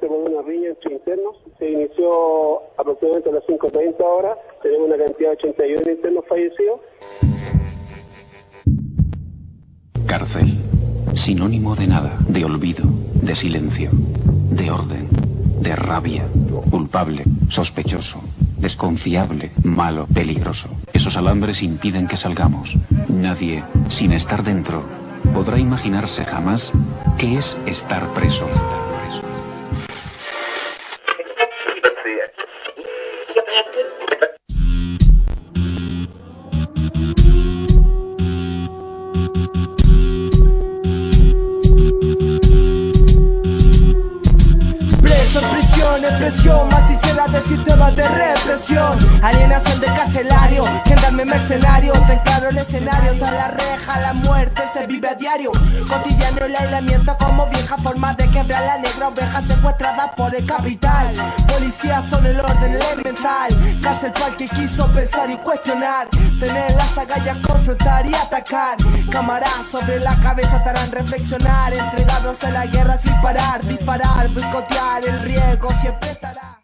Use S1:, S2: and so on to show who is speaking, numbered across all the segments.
S1: con una riña entre internos. Se inició aproximadamente a las 5.30 horas. Tenemos una cantidad de 81 internos fallecidos.
S2: Cárcel. Sinónimo de nada, de olvido, de silencio, de orden, de rabia, culpable, sospechoso, desconfiable, malo, peligroso. Esos alambres impiden que salgamos. Nadie, sin estar dentro, podrá imaginarse jamás qué es estar. Preso,
S3: mercenario. Ten claro el escenario, tras la reja, la muerte se vive a diario. Cotidiano el aislamiento como vieja forma de quebrar la negra oveja secuestrada por el capital. Policías son el orden elemental. Cárcel para el que quiso pensar y cuestionar. Tener las agallas, confrontar y atacar. Cámaras sobre la cabeza te harán reflexionar. Entregados a la guerra sin parar, disparar, boicotear el riesgo siempre estará.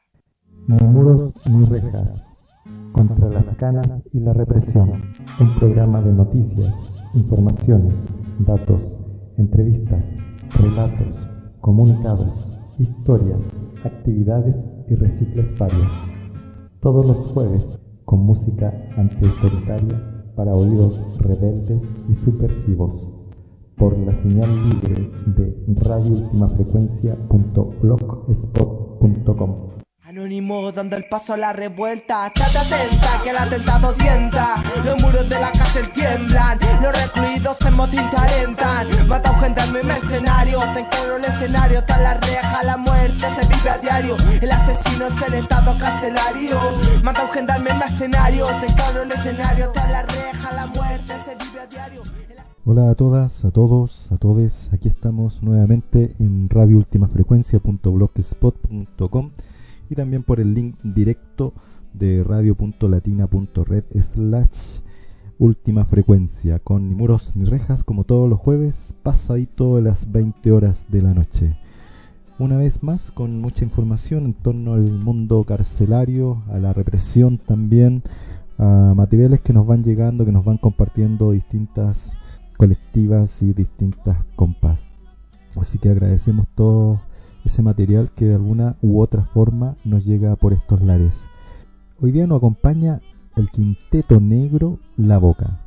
S4: Contra las canas y la represión. Un programa de noticias, informaciones, datos, entrevistas, relatos, comunicados, historias, actividades y recicles varios. Todos los jueves con música antiautoritaria para oídos rebeldes y subversivos por la señal libre de radioultimafrecuencia.blogspot.com.
S3: Dando el paso a la revuelta, estate atenta que el atentado tienta. Los muros de la cárcel tiemblan, los recluidos en motín te alentan. Mata a un gendarme mercenario, te encuentro el escenario, está la reja, la muerte se vive a diario. El asesino es el estado carcelario. Mata a un gendarme mercenario, te encuentro el escenario, está la reja, la muerte se vive a diario.
S4: Hola a todas, a todos, a todes. Aquí estamos nuevamente en radioultimafrecuencia.blogspot.com y también por el link directo de radio.latina.red slash última frecuencia con ni muros ni rejas como todos los jueves pasadito de las 20 horas de la noche. Una vez más con mucha información en torno al mundo carcelario, a la represión también, a materiales que nos van llegando, que nos van compartiendo distintas colectivas y distintas compas. Así que agradecemos todo ese material que de alguna u otra forma nos llega por estos lares. Hoy día nos acompaña el quinteto negro La Boca.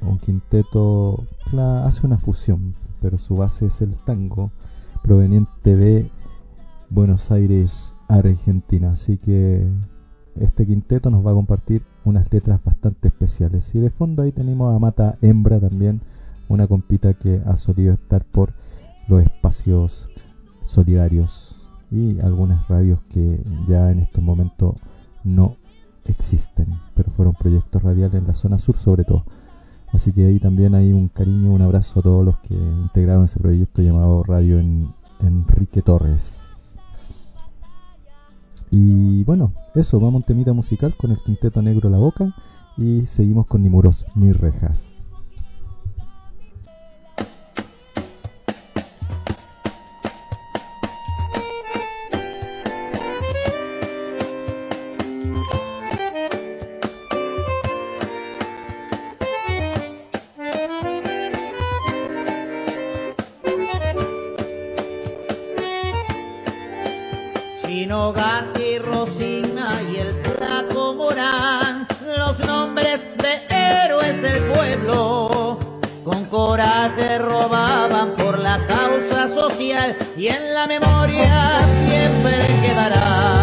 S4: Un quinteto que hace una fusión, pero su base es el tango proveniente de Buenos Aires, Argentina. Así que este quinteto nos va a compartir unas letras bastante especiales. Y de fondo ahí tenemos a Mata Hembra también, una compita que ha solido estar por los espacios solidarios y algunas radios que ya en estos momentos no existen, pero fueron proyectos radiales en la zona sur sobre todo. Así que ahí también hay un cariño, un abrazo a todos los que integraron ese proyecto llamado Radio en Enrique Torres. Y bueno, eso, vamos a un temita musical con el quinteto negro La Boca y seguimos con Ni Muros ni Rejas.
S5: Chino, Gatti, Rosina y el Flaco Morán, los nombres de héroes del pueblo, con coraje robaban por la causa social y en la memoria siempre quedará.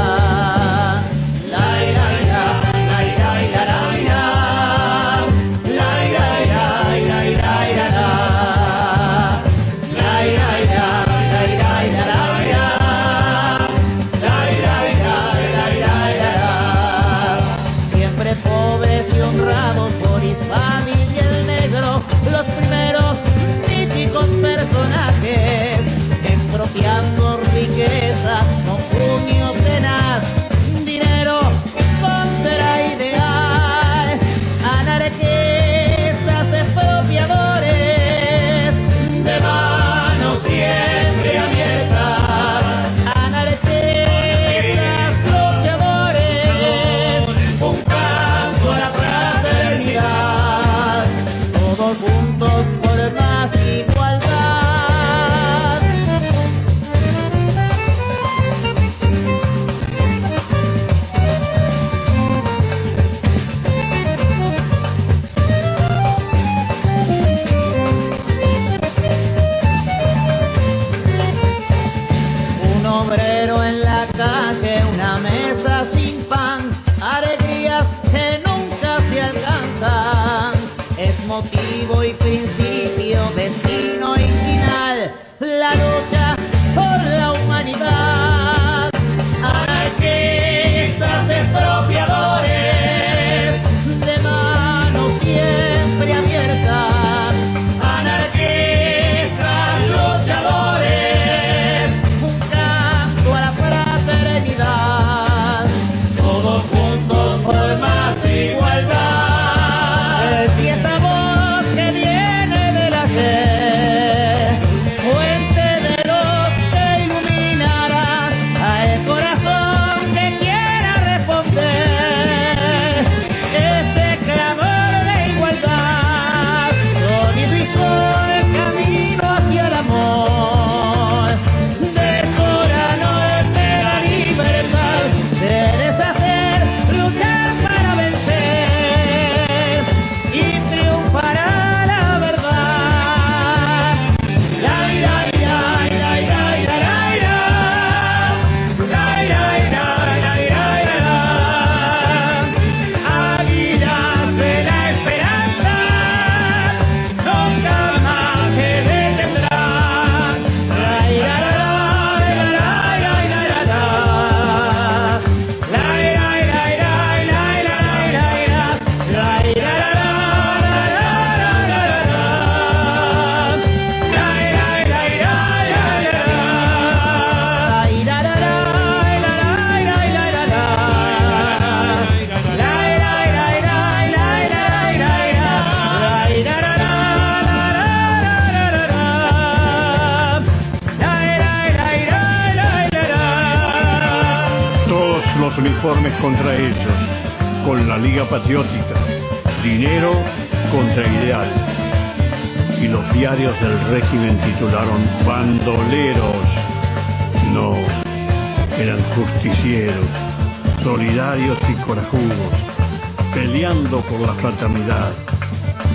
S6: Contra ellos, con la Liga Patriótica, dinero contra ideal. Y los diarios del régimen titularon bandoleros. No, eran justicieros, solidarios y corajudos, peleando por la fraternidad,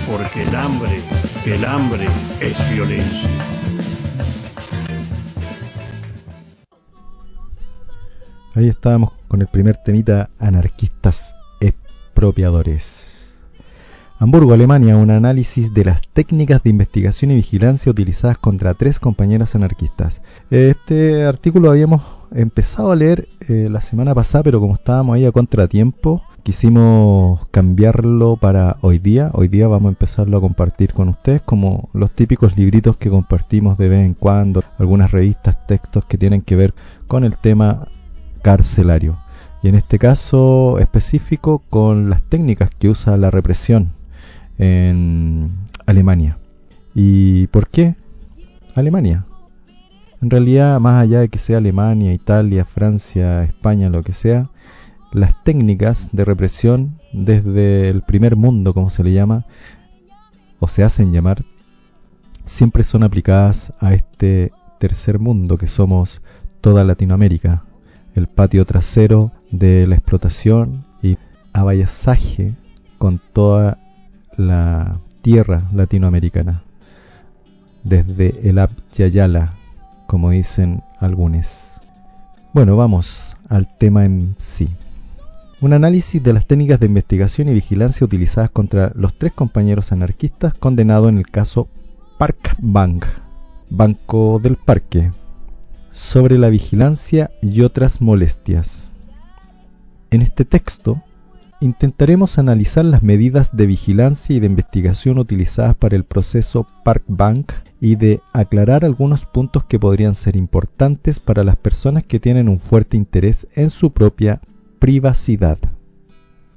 S6: porque el hambre, el hambre es violencia.
S4: Ahí estábamos con el primer temita, anarquistas expropiadores. Hamburgo, Alemania, un análisis de las técnicas de investigación y vigilancia utilizadas contra tres compañeras anarquistas. Este artículo habíamos empezado a leer eh, la semana pasada, pero como estábamos ahí a contratiempo, quisimos cambiarlo para hoy día. Hoy día vamos a empezarlo a compartir con ustedes como los típicos libritos que compartimos de vez en cuando, algunas revistas, textos que tienen que ver con el tema carcelario. Y en este caso específico con las técnicas que usa la represión en Alemania. ¿Y por qué Alemania? En realidad, más allá de que sea Alemania, Italia, Francia, España, lo que sea, las técnicas de represión desde el primer mundo, como se le llama, o se hacen llamar, siempre son aplicadas a este tercer mundo que somos toda Latinoamérica, el patio trasero de la explotación y avallazaje con toda la tierra latinoamericana, desde el Abyayala, como dicen algunos. Bueno, vamos al tema en sí. Un análisis de las técnicas de investigación y vigilancia utilizadas contra los tres compañeros anarquistas condenados en el caso Park Bank, Banco del Parque, sobre la vigilancia y otras molestias. En este texto intentaremos analizar las medidas de vigilancia y de investigación utilizadas para el proceso Park Bank y de aclarar algunos puntos que podrían ser importantes para las personas que tienen un fuerte interés en su propia privacidad.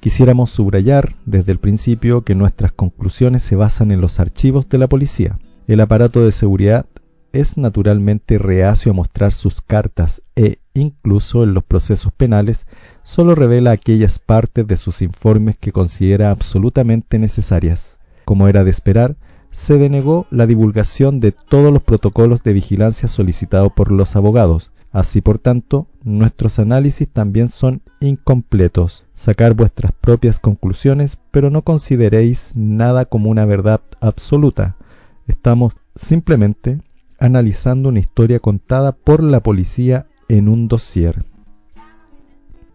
S4: Quisiéramos subrayar desde el principio que nuestras conclusiones se basan en los archivos de la policía. El aparato de seguridad es naturalmente reacio a mostrar sus cartas e incluso en los procesos penales solo revela aquellas partes de sus informes que considera absolutamente necesarias. Como era de esperar, se denegó la divulgación de todos los protocolos de vigilancia solicitados por los abogados. Así por tanto, nuestros análisis también son incompletos. Sacar vuestras propias conclusiones, pero no consideréis nada como una verdad absoluta. Estamos simplemente analizando una historia contada por la policía en un dossier.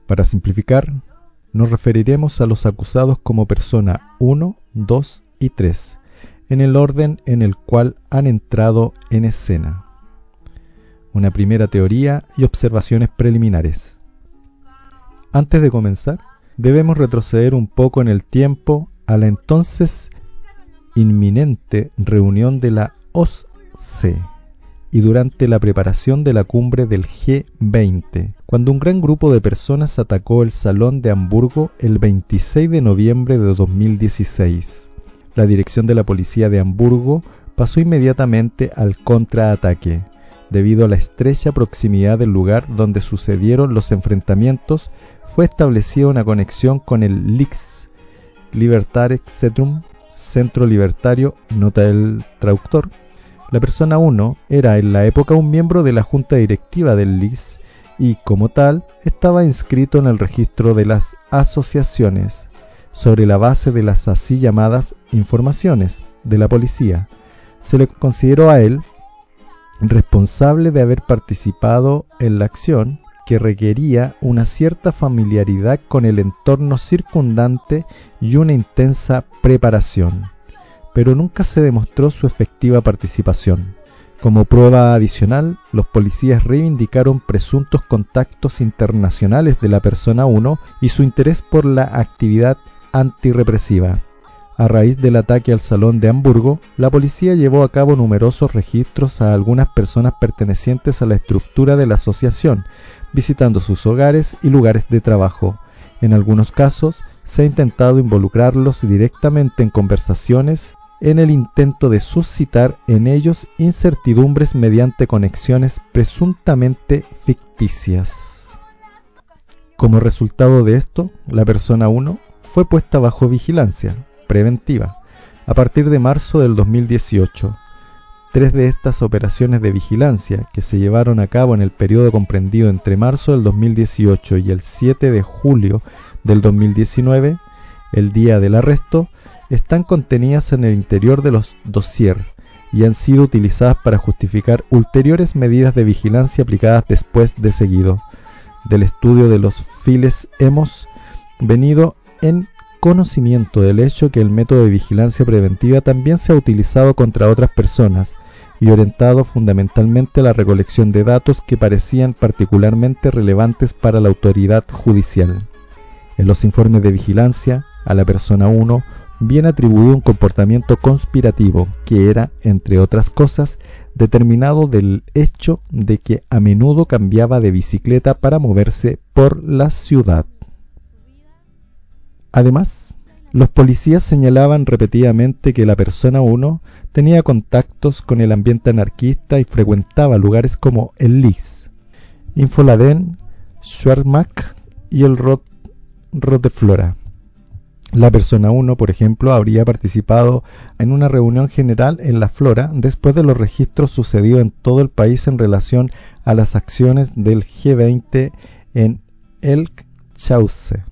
S4: Para simplificar, nos referiremos a los acusados como persona 1, 2 y 3, en el orden en el cual han entrado en escena. Una primera teoría y observaciones preliminares. Antes de comenzar, debemos retroceder un poco en el tiempo a la entonces inminente reunión de la OSCE y durante la preparación de la cumbre del G20, cuando un gran grupo de personas atacó el Salón de Hamburgo el 26 de noviembre de 2016. La dirección de la policía de Hamburgo pasó inmediatamente al contraataque, debido a la estrecha proximidad del lugar donde sucedieron los enfrentamientos, fue establecida una conexión con el LIX, Libertarecentrum, Centro Libertario, nota el traductor, la persona 1 era en la época un miembro de la junta directiva del LIS y, como tal, estaba inscrito en el registro de las asociaciones sobre la base de las así llamadas informaciones de la policía. Se le consideró a él responsable de haber participado en la acción que requería una cierta familiaridad con el entorno circundante y una intensa preparación pero nunca se demostró su efectiva participación. Como prueba adicional, los policías reivindicaron presuntos contactos internacionales de la persona 1 y su interés por la actividad antirrepresiva. A raíz del ataque al Salón de Hamburgo, la policía llevó a cabo numerosos registros a algunas personas pertenecientes a la estructura de la asociación, visitando sus hogares y lugares de trabajo. En algunos casos, se ha intentado involucrarlos directamente en conversaciones en el intento de suscitar en ellos incertidumbres mediante conexiones presuntamente ficticias. Como resultado de esto, la persona 1 fue puesta bajo vigilancia preventiva a partir de marzo del 2018. Tres de estas operaciones de vigilancia, que se llevaron a cabo en el periodo comprendido entre marzo del 2018 y el 7 de julio del 2019, el día del arresto, están contenidas en el interior de los dossier y han sido utilizadas para justificar ulteriores medidas de vigilancia aplicadas después de seguido. Del estudio de los files hemos venido en conocimiento del hecho que el método de vigilancia preventiva también se ha utilizado contra otras personas y orientado fundamentalmente a la recolección de datos que parecían particularmente relevantes para la autoridad judicial. En los informes de vigilancia, a la persona 1 bien atribuido un comportamiento conspirativo que era, entre otras cosas, determinado del hecho de que a menudo cambiaba de bicicleta para moverse por la ciudad. Además, los policías señalaban repetidamente que la persona 1 tenía contactos con el ambiente anarquista y frecuentaba lugares como el LIS, Infoladen, Schwermack y el Rot Roteflora. La persona 1, por ejemplo, habría participado en una reunión general en la Flora después de los registros sucedidos en todo el país en relación a las acciones del G20 en Elk Chauce.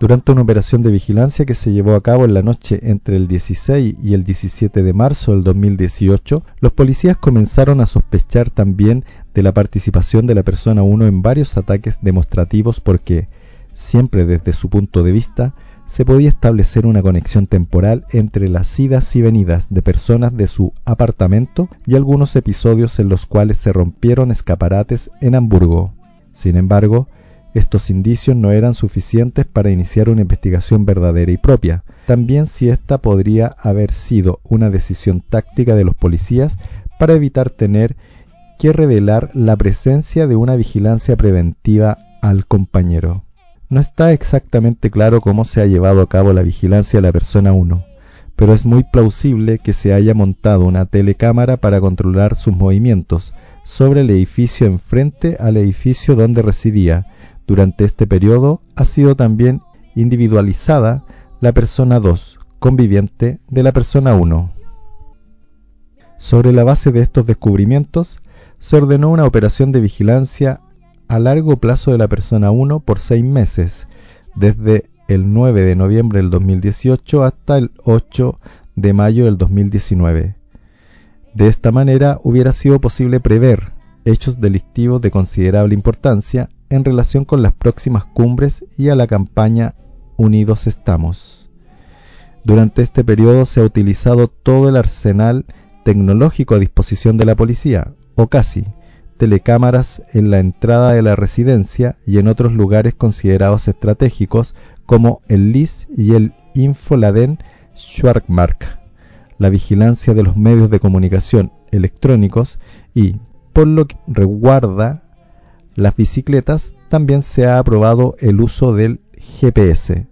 S4: Durante una operación de vigilancia que se llevó a cabo en la noche entre el 16 y el 17 de marzo del 2018, los policías comenzaron a sospechar también de la participación de la persona 1 en varios ataques demostrativos porque, siempre desde su punto de vista, se podía establecer una conexión temporal entre las idas y venidas de personas de su apartamento y algunos episodios en los cuales se rompieron escaparates en Hamburgo. Sin embargo, estos indicios no eran suficientes para iniciar una investigación verdadera y propia, también si esta podría haber sido una decisión táctica de los policías para evitar tener que revelar la presencia de una vigilancia preventiva al compañero. No está exactamente claro cómo se ha llevado a cabo la vigilancia de la persona 1, pero es muy plausible que se haya montado una telecámara para controlar sus movimientos sobre el edificio enfrente al edificio donde residía. Durante este periodo ha sido también individualizada la persona 2, conviviente de la persona 1. Sobre la base de estos descubrimientos, se ordenó una operación de vigilancia a largo plazo de la persona 1 por seis meses, desde el 9 de noviembre del 2018 hasta el 8 de mayo del 2019. De esta manera hubiera sido posible prever hechos delictivos de considerable importancia en relación con las próximas cumbres y a la campaña Unidos Estamos. Durante este periodo se ha utilizado todo el arsenal tecnológico a disposición de la policía, o casi, telecámaras en la entrada de la residencia y en otros lugares considerados estratégicos como el LIS y el Infoladen Schwarzmark, la vigilancia de los medios de comunicación electrónicos y, por lo que reguarda las bicicletas, también se ha aprobado el uso del GPS.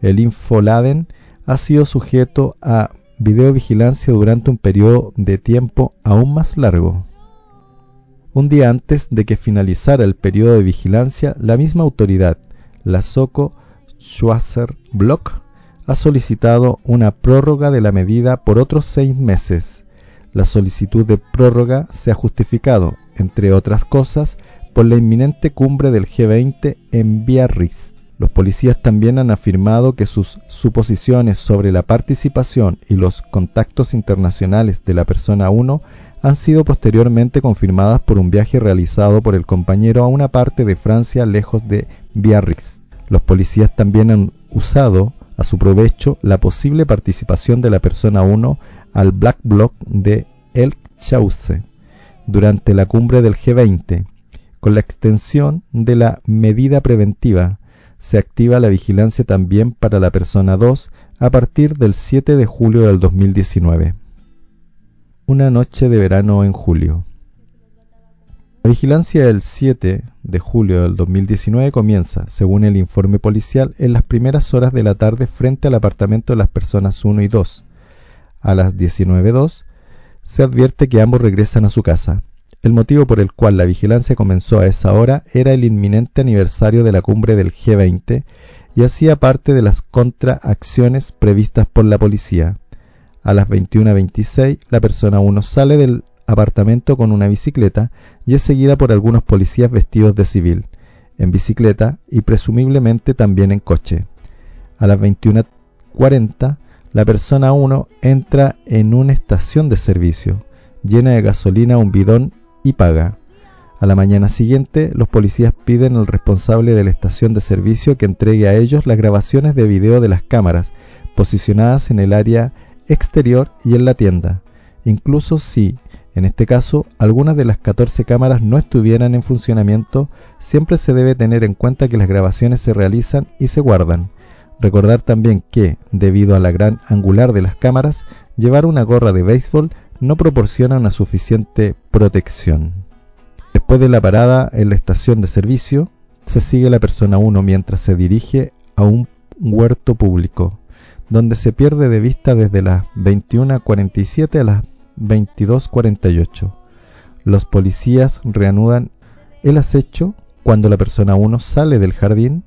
S4: El Infoladen ha sido sujeto a videovigilancia durante un periodo de tiempo aún más largo. Un día antes de que finalizara el periodo de vigilancia, la misma autoridad, la Soco Schwarzer Block, ha solicitado una prórroga de la medida por otros seis meses. La solicitud de prórroga se ha justificado, entre otras cosas, por la inminente cumbre del G20 en Biarritz. Los policías también han afirmado que sus suposiciones sobre la participación y los contactos internacionales de la persona 1 han sido posteriormente confirmadas por un viaje realizado por el compañero a una parte de Francia lejos de Biarritz. Los policías también han usado a su provecho la posible participación de la persona 1 al Black Bloc de El Chauce durante la cumbre del G20. Con la extensión de la medida preventiva, se activa la vigilancia también para la persona 2 a partir del 7 de julio del 2019. Una noche de verano en julio. La vigilancia del 7 de julio del 2019 comienza, según el informe policial, en las primeras horas de la tarde frente al apartamento de las personas 1 y 2. A las 19.02 se advierte que ambos regresan a su casa. El motivo por el cual la vigilancia comenzó a esa hora era el inminente aniversario de la cumbre del G20 y hacía parte de las contraacciones previstas por la policía. A las 21.26 la persona 1 sale del apartamento con una bicicleta y es seguida por algunos policías vestidos de civil, en bicicleta y presumiblemente también en coche. A las 21.40 la persona 1 entra en una estación de servicio, llena de gasolina un bidón y paga. A la mañana siguiente, los policías piden al responsable de la estación de servicio que entregue a ellos las grabaciones de video de las cámaras posicionadas en el área exterior y en la tienda, incluso si en este caso, algunas de las 14 cámaras no estuvieran en funcionamiento, siempre se debe tener en cuenta que las grabaciones se realizan y se guardan. Recordar también que, debido a la gran angular de las cámaras, llevar una gorra de béisbol no proporciona una suficiente protección. Después de la parada en la estación de servicio, se sigue la persona 1 mientras se dirige a un huerto público, donde se pierde de vista desde las 21.47 a las 22.48. Los policías reanudan el acecho cuando la persona 1 sale del jardín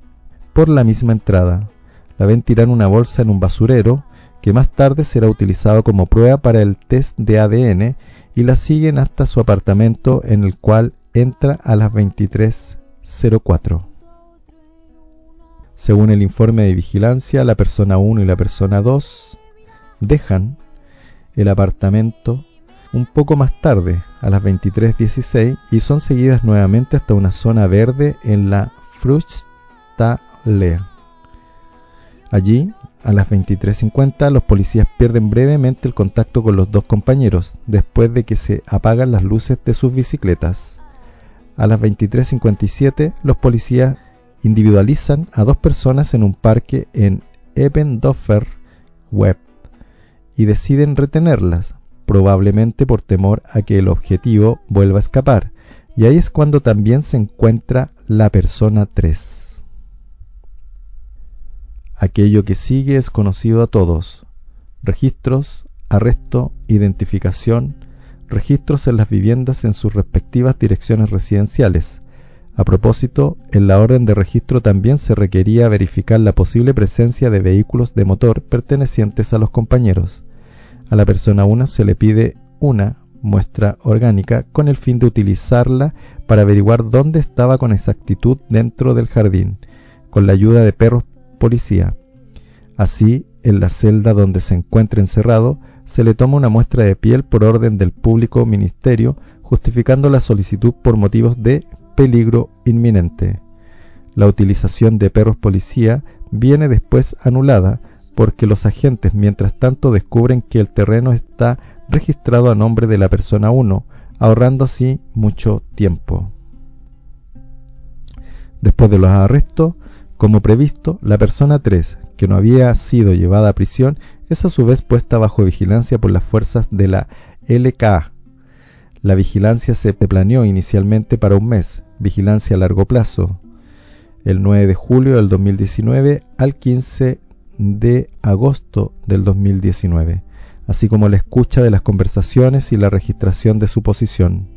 S4: por la misma entrada. La ven tirar una bolsa en un basurero que más tarde será utilizado como prueba para el test de ADN y la siguen hasta su apartamento en el cual entra a las 23.04. Según el informe de vigilancia, la persona 1 y la persona 2 dejan el apartamento un poco más tarde, a las 23.16, y son seguidas nuevamente hasta una zona verde en la Fruchtalea. Allí, a las 23.50, los policías pierden brevemente el contacto con los dos compañeros, después de que se apagan las luces de sus bicicletas. A las 23.57, los policías individualizan a dos personas en un parque en Eppendorfer Web y deciden retenerlas, probablemente por temor a que el objetivo vuelva a escapar, y ahí es cuando también se encuentra la persona 3. Aquello que sigue es conocido a todos. Registros, arresto, identificación, registros en las viviendas en sus respectivas direcciones residenciales. A propósito, en la orden de registro también se requería verificar la posible presencia de vehículos de motor pertenecientes a los compañeros. A la persona 1 se le pide una muestra orgánica con el fin de utilizarla para averiguar dónde estaba con exactitud dentro del jardín, con la ayuda de perros policía. Así, en la celda donde se encuentra encerrado, se le toma una muestra de piel por orden del público ministerio justificando la solicitud por motivos de peligro inminente. La utilización de perros policía viene después anulada porque los agentes mientras tanto descubren que el terreno está registrado a nombre de la persona 1, ahorrando así mucho tiempo. Después de los arrestos, como previsto, la persona 3, que no había sido llevada a prisión, es a su vez puesta bajo vigilancia por las fuerzas de la LKA. La vigilancia se planeó inicialmente para un mes, vigilancia a largo plazo, el 9 de julio del 2019 al 15 de agosto del 2019, así como la escucha de las conversaciones y la registración de su posición.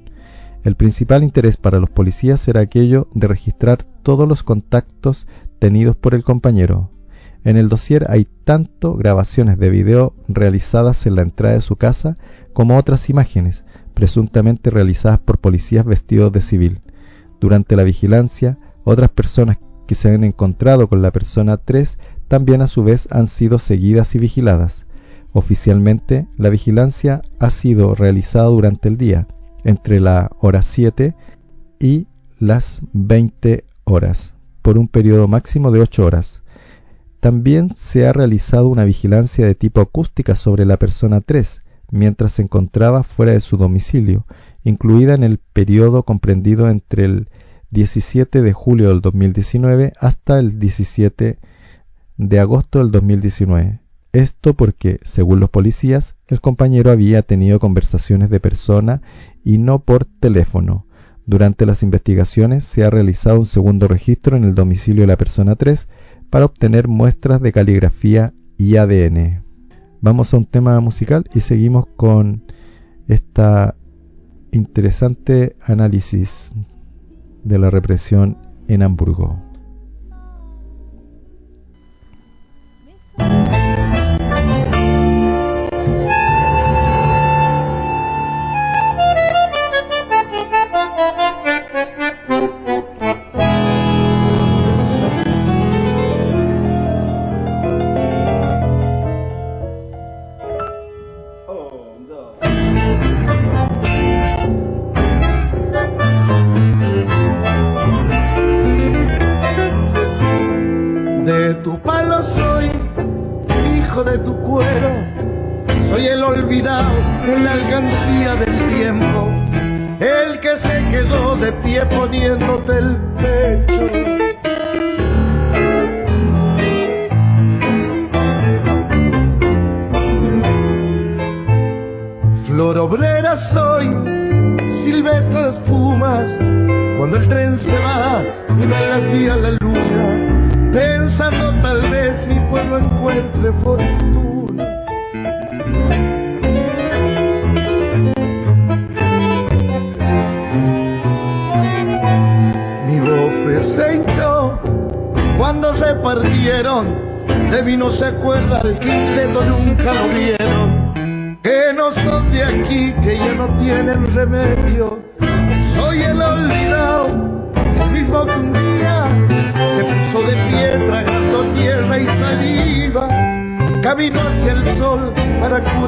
S4: El principal interés para los policías era aquello de registrar todos los contactos tenidos por el compañero. En el dossier hay tanto grabaciones de video realizadas en la entrada de su casa como otras imágenes, presuntamente realizadas por policías vestidos de civil. Durante la vigilancia, otras personas que se han encontrado con la persona 3 también a su vez han sido seguidas y vigiladas. Oficialmente, la vigilancia ha sido realizada durante el día, entre la hora 7 y las 20 horas, por un periodo máximo de 8 horas. También se ha realizado una vigilancia de tipo acústica sobre la persona 3, mientras se encontraba fuera de su domicilio, incluida en el periodo comprendido entre el 17 de julio del 2019 hasta el 17 de agosto del 2019. Esto porque, según los policías, el compañero había tenido conversaciones de persona y no por teléfono. Durante las investigaciones se ha realizado un segundo registro en el domicilio de la persona 3 para obtener muestras de caligrafía y ADN. Vamos a un tema musical y seguimos con esta interesante análisis de la represión en Hamburgo.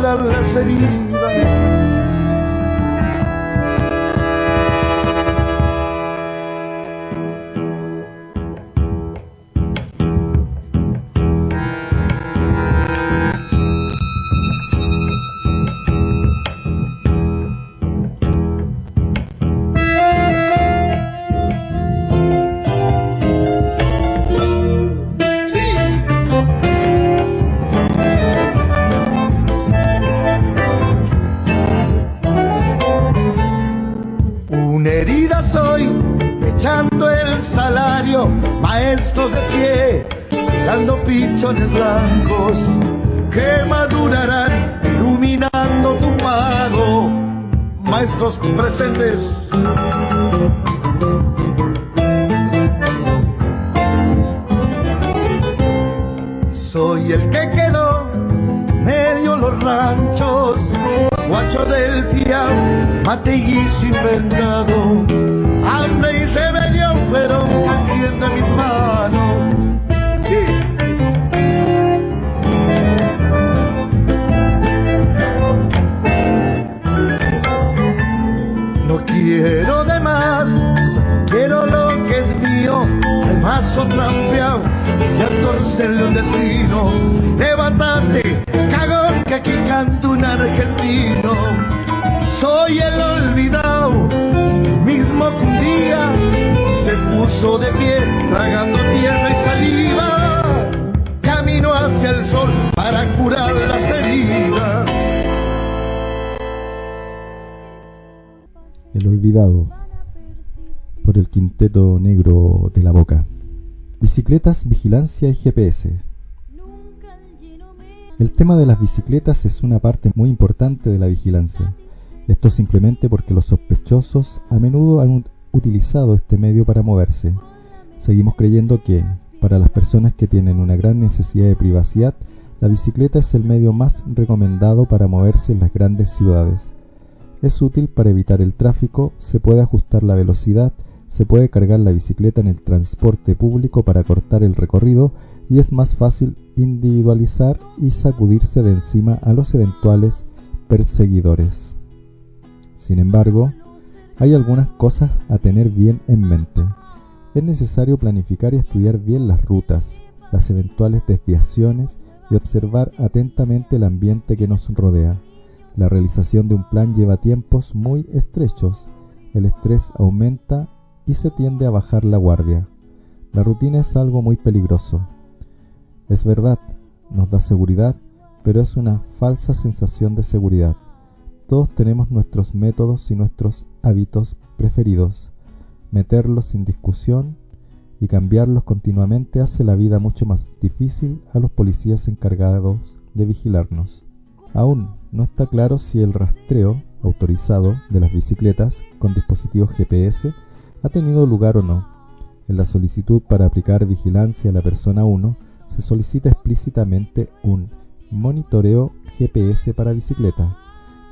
S7: curar las heridas.
S4: Y GPS. El tema de las bicicletas es una parte muy importante de la vigilancia. Esto simplemente porque los sospechosos a menudo han utilizado este medio para moverse. Seguimos creyendo que, para las personas que tienen una gran necesidad de privacidad, la bicicleta es el medio más recomendado para moverse en las grandes ciudades. Es útil para evitar el tráfico, se puede ajustar la velocidad, se puede cargar la bicicleta en el transporte público para cortar el recorrido y es más fácil individualizar y sacudirse de encima a los eventuales perseguidores. Sin embargo, hay algunas cosas a tener bien en mente. Es necesario planificar y estudiar bien las rutas, las eventuales desviaciones y observar atentamente el ambiente que nos rodea. La realización de un plan lleva tiempos muy estrechos, el estrés aumenta y se tiende a bajar la guardia. La rutina es algo muy peligroso. Es verdad, nos da seguridad, pero es una falsa sensación de seguridad. Todos tenemos nuestros métodos y nuestros hábitos preferidos. Meterlos sin discusión y cambiarlos continuamente hace la vida mucho más difícil a los policías encargados de vigilarnos. Aún no está claro si el rastreo autorizado de las bicicletas con dispositivos GPS ha tenido lugar o no. En la solicitud para aplicar vigilancia a la persona 1 se solicita explícitamente un monitoreo GPS para bicicleta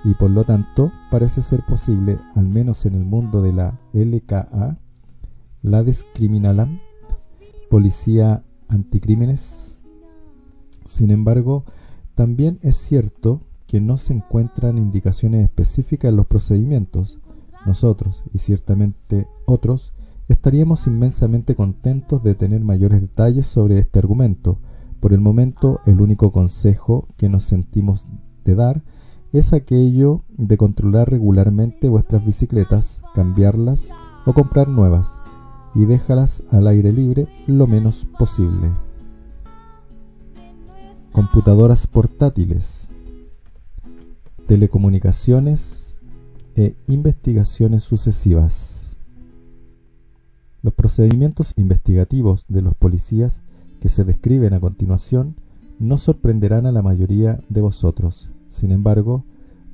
S4: y por lo tanto parece ser posible, al menos en el mundo de la LKA, la Descriminalam, Policía Anticrímenes. Sin embargo, también es cierto que no se encuentran indicaciones específicas en los procedimientos. Nosotros, y ciertamente otros, estaríamos inmensamente contentos de tener mayores detalles sobre este argumento. Por el momento, el único consejo que nos sentimos de dar es aquello de controlar regularmente vuestras bicicletas, cambiarlas o comprar nuevas y déjalas al aire libre lo menos posible. Computadoras portátiles, telecomunicaciones e investigaciones sucesivas. Los procedimientos investigativos de los policías que se describen a continuación no sorprenderán a la mayoría de vosotros. Sin embargo,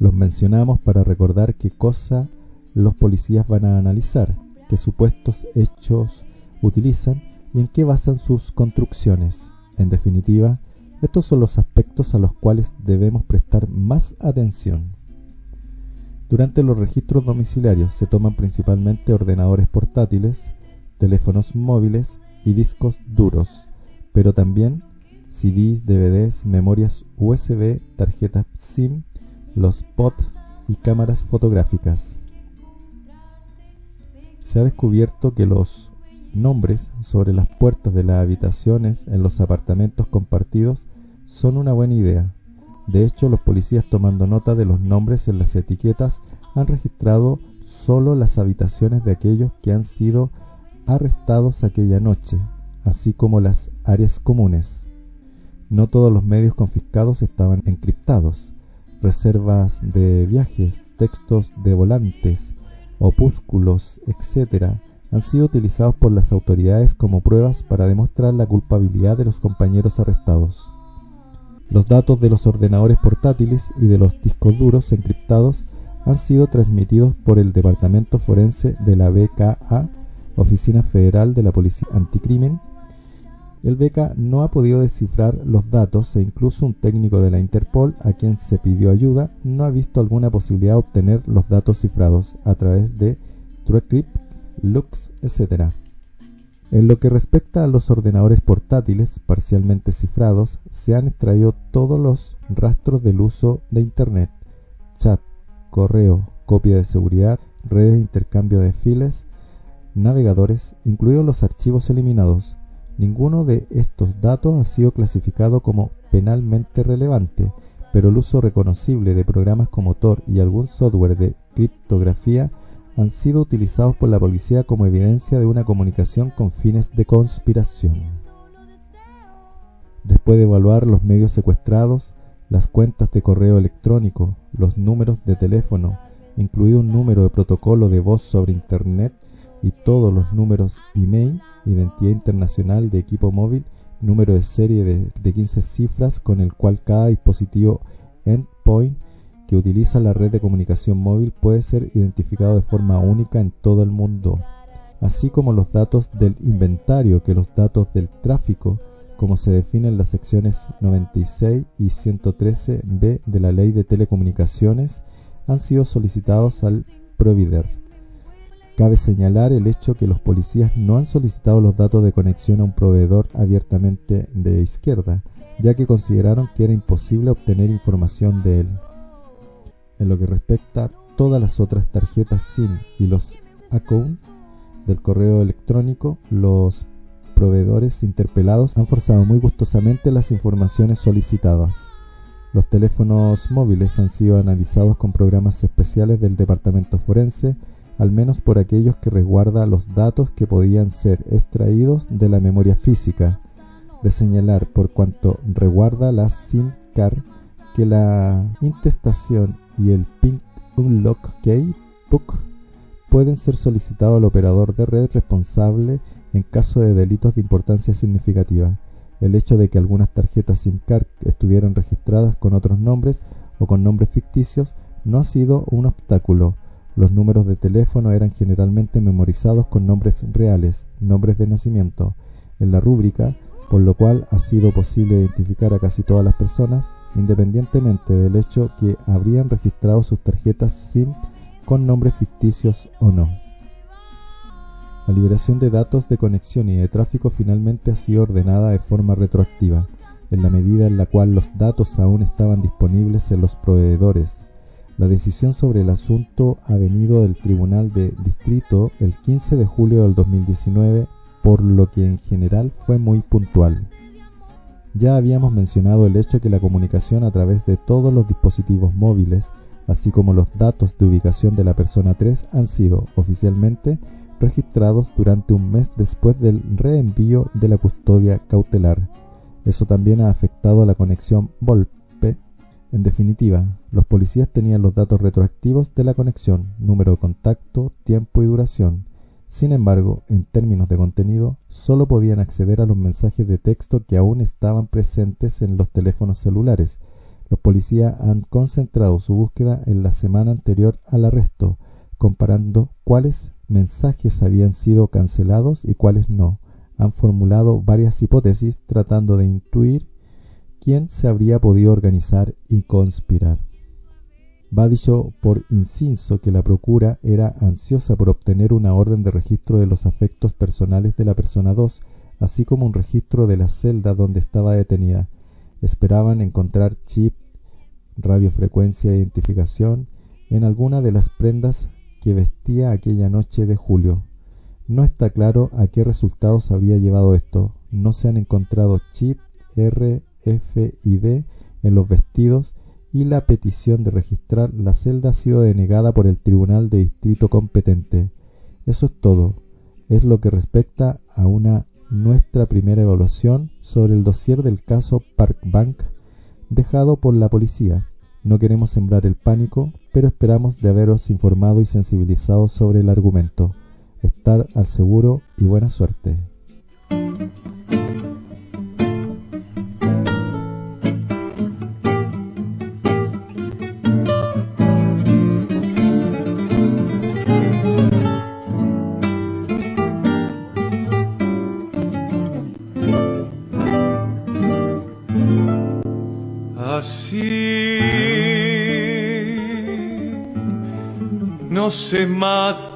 S4: los mencionamos para recordar qué cosa los policías van a analizar, qué supuestos hechos utilizan y en qué basan sus construcciones. En definitiva, estos son los aspectos a los cuales debemos prestar más atención. Durante los registros domiciliarios se toman principalmente ordenadores portátiles, teléfonos móviles y discos duros, pero también CDs, DVDs, memorias USB, tarjetas SIM, los POT y cámaras fotográficas. Se ha descubierto que los nombres sobre las puertas de las habitaciones en los apartamentos compartidos son una buena idea. De hecho, los policías tomando nota de los nombres en las etiquetas han registrado solo las habitaciones de aquellos que han sido arrestados aquella noche, así como las áreas comunes. No todos los medios confiscados estaban encriptados. Reservas de viajes, textos de volantes, opúsculos, etc., han sido utilizados por las autoridades como pruebas para demostrar la culpabilidad de los compañeros arrestados. Los datos de los ordenadores portátiles y de los discos duros encriptados han sido transmitidos por el Departamento Forense de la BKA, Oficina Federal de la Policía Anticrimen, el BECA no ha podido descifrar los datos e incluso un técnico de la Interpol a quien se pidió ayuda no ha visto alguna posibilidad de obtener los datos cifrados a través de TrueCrypt, Lux, etc. En lo que respecta a los ordenadores portátiles parcialmente cifrados, se han extraído todos los rastros del uso de Internet, chat, correo, copia de seguridad, redes de intercambio de files, navegadores, incluidos los archivos eliminados, Ninguno de estos datos ha sido clasificado como penalmente relevante, pero el uso reconocible de programas como Tor y algún software de criptografía han sido utilizados por la policía como evidencia de una comunicación con fines de conspiración. Después de evaluar los medios secuestrados, las cuentas de correo electrónico, los números de teléfono, incluido un número de protocolo de voz sobre Internet y todos los números email, identidad internacional de equipo móvil, número de serie de, de 15 cifras con el cual cada dispositivo endpoint que utiliza la red de comunicación móvil puede ser identificado de forma única en todo el mundo, así como los datos del inventario que los datos del tráfico, como se define en las secciones 96 y 113b de la Ley de Telecomunicaciones, han sido solicitados al provider. Cabe señalar el hecho que los policías no han solicitado los datos de conexión a un proveedor abiertamente de izquierda, ya que consideraron que era imposible obtener información de él. En lo que respecta a todas las otras tarjetas SIM y los account del correo electrónico, los proveedores interpelados han forzado muy gustosamente las informaciones solicitadas. Los teléfonos móviles han sido analizados con programas especiales del departamento forense, al menos por aquellos que resguarda los datos que podían ser extraídos de la memoria física, de señalar por cuanto resguarda la SIM card que la intestación y el PIN Unlock Key Book pueden ser solicitados al operador de red responsable en caso de delitos de importancia significativa. El hecho de que algunas tarjetas SIM card estuvieran registradas con otros nombres o con nombres ficticios no ha sido un obstáculo. Los números de teléfono eran generalmente memorizados con nombres reales, nombres de nacimiento, en la rúbrica, por lo cual ha sido posible identificar a casi todas las personas, independientemente del hecho que habrían registrado sus tarjetas SIM con nombres ficticios o no. La liberación de datos de conexión y de tráfico finalmente ha sido ordenada de forma retroactiva, en la medida en la cual los datos aún estaban disponibles en los proveedores. La decisión sobre el asunto ha venido del Tribunal de Distrito el 15 de julio del 2019, por lo que en general fue muy puntual. Ya habíamos mencionado el hecho que la comunicación a través de todos los dispositivos móviles, así como los datos de ubicación de la persona 3, han sido oficialmente registrados durante un mes después del reenvío de la custodia cautelar. Eso también ha afectado a la conexión Volpe. En definitiva, los policías tenían los datos retroactivos de la conexión, número de contacto, tiempo y duración. Sin embargo, en términos de contenido, solo podían acceder a los mensajes de texto que aún estaban presentes en los teléfonos celulares. Los policías han concentrado su búsqueda en la semana anterior al arresto, comparando cuáles mensajes habían sido cancelados y cuáles no. Han formulado varias hipótesis tratando de intuir quién se habría podido organizar y conspirar. Va dicho por inciso que la procura era ansiosa por obtener una orden de registro de los afectos personales de la persona 2, así como un registro de la celda donde estaba detenida. Esperaban encontrar chip, radiofrecuencia de identificación en alguna de las prendas que vestía aquella noche de julio. No está claro a qué resultados habría llevado esto. No se han encontrado chip, RFID en los vestidos y la petición de registrar la celda ha sido denegada por el Tribunal de Distrito competente. Eso es todo. Es lo que respecta a una nuestra primera evaluación sobre el dossier del caso Park Bank dejado por la policía. No queremos sembrar el pánico, pero esperamos de haberos informado y sensibilizado sobre el argumento. Estar al seguro y buena suerte.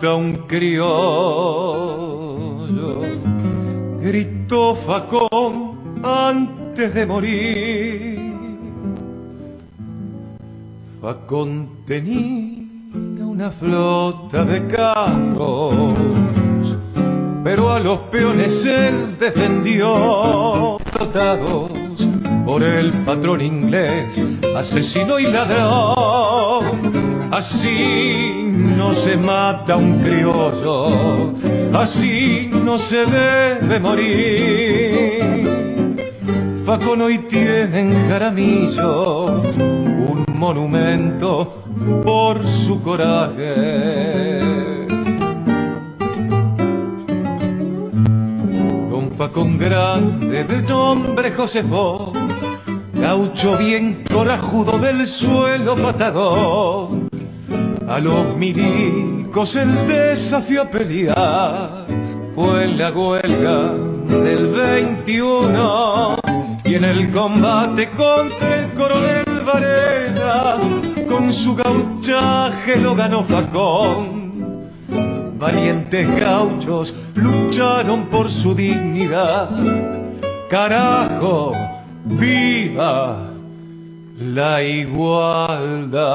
S8: Un criollo, gritó Facón antes de morir. Facón tenía una flota de carros, pero a los peones él defendió. Por el patrón inglés, asesino y ladrón. Así no se mata un criollo, así no se debe morir. Facón hoy tiene en Jaramillo un monumento por su coraje. Don Facón grande de nombre Josefo, gaucho bien corajudo del suelo patagón, a los milicos el desafío a pelear fue en la huelga del 21 y en el combate contra el coronel Varela con su gauchaje lo ganó Facón. Valientes gauchos lucharon por su dignidad. Carajo, viva la igualdad.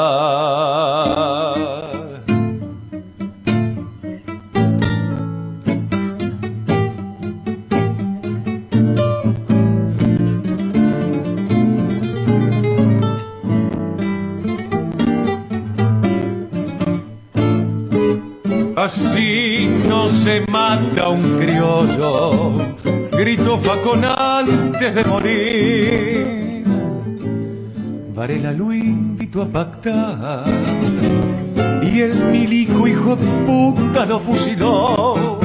S8: Así no se mata un criollo, gritó Facón antes de morir. Varela lo invitó a pactar y el milico hijo de puta lo fusiló.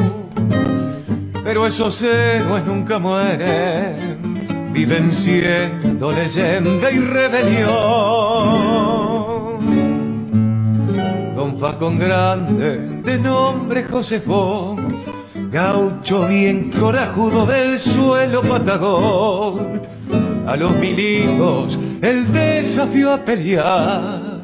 S8: Pero esos héroes nunca mueren, viven siendo leyenda y rebelión. Don Facón grande de nombre Josefo, gaucho bien corajudo del suelo patagón. A los milicos el desafío a pelear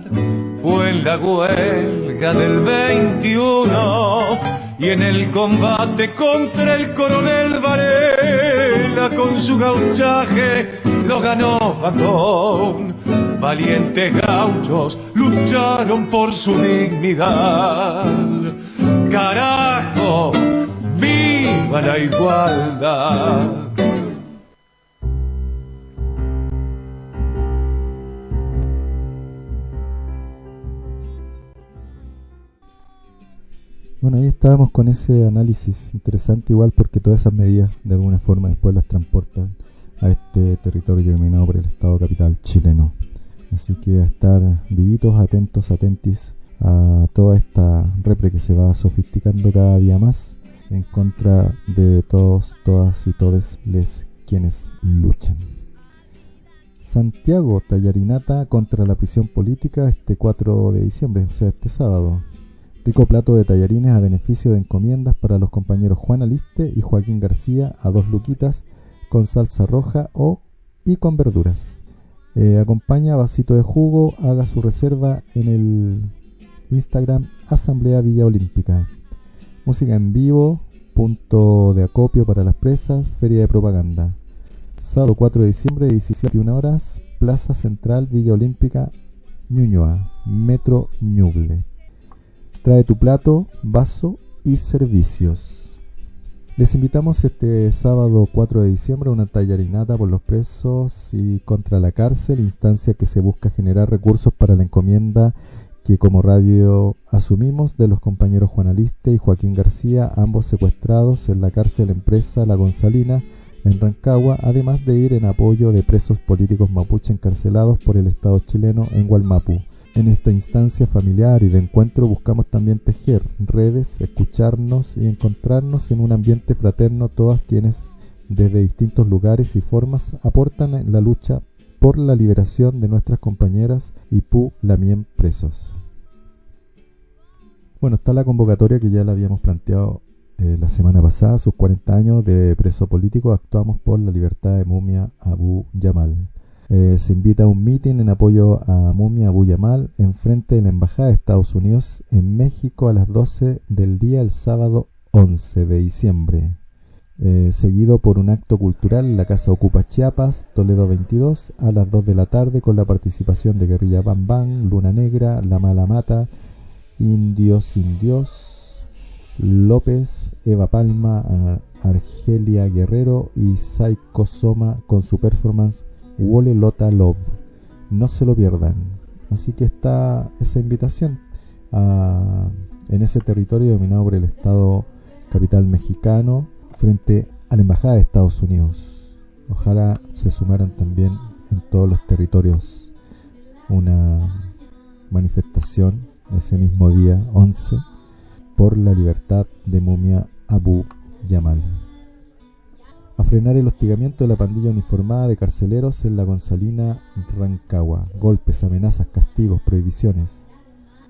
S8: fue en la huelga del 21 y en el combate contra el coronel Varela con su gauchaje lo ganó Facón. Valientes gauchos lucharon por su dignidad. Carajo, viva la igualdad.
S4: Bueno, ahí estábamos con ese análisis interesante igual porque todas esas medidas de alguna forma después las transportan a este territorio dominado por el Estado capital chileno. Así que a estar vivitos, atentos, atentis a toda esta repre que se va sofisticando cada día más en contra de todos, todas y todes les quienes luchan. Santiago Tallarinata contra la prisión política este 4 de diciembre, o sea, este sábado. Rico plato de tallarines a beneficio de encomiendas para los compañeros Juan Aliste y Joaquín García a dos luquitas con salsa roja o y con verduras. Eh, acompaña vasito de jugo, haga su reserva en el Instagram Asamblea Villa Olímpica. Música en vivo, punto de acopio para las presas, feria de propaganda. Sábado 4 de diciembre, 17 horas, Plaza Central Villa Olímpica, Ñuñoa, Metro Ñuble. Trae tu plato, vaso y servicios. Les invitamos este sábado 4 de diciembre a una tallarinata por los presos y contra la cárcel, instancia que se busca generar recursos para la encomienda que como radio asumimos de los compañeros Juan Aliste y Joaquín García, ambos secuestrados en la cárcel empresa La Gonzalina en Rancagua, además de ir en apoyo de presos políticos mapuche encarcelados por el Estado chileno en Gualmapu. En esta instancia familiar y de encuentro buscamos también tejer redes, escucharnos y encontrarnos en un ambiente fraterno todas quienes desde distintos lugares y formas aportan en la lucha por la liberación de nuestras compañeras y Pu Lamien presos. Bueno, está la convocatoria que ya la habíamos planteado eh, la semana pasada, sus 40 años de preso político, actuamos por la libertad de Mumia Abu Yamal. Eh, se invita a un meeting en apoyo a Mumia Abu Yamal en frente de la Embajada de Estados Unidos en México a las 12 del día el sábado 11 de diciembre. Eh, seguido por un acto cultural la Casa Ocupa Chiapas, Toledo 22, a las 2 de la tarde con la participación de Guerrilla Bam Bam, Luna Negra, La Mala Mata, Indios Sin Dios, López, Eva Palma, Argelia Guerrero y Saiko Soma con su performance Wole Lota Love. No se lo pierdan. Así que está esa invitación en ese territorio dominado por el Estado capital mexicano frente a la Embajada de Estados Unidos. Ojalá se sumaran también en todos los territorios una manifestación ese mismo día 11 por la libertad de Mumia Abu Yamal. A frenar el hostigamiento de la pandilla uniformada de carceleros en la Gonzalina Rancagua. Golpes, amenazas, castigos, prohibiciones.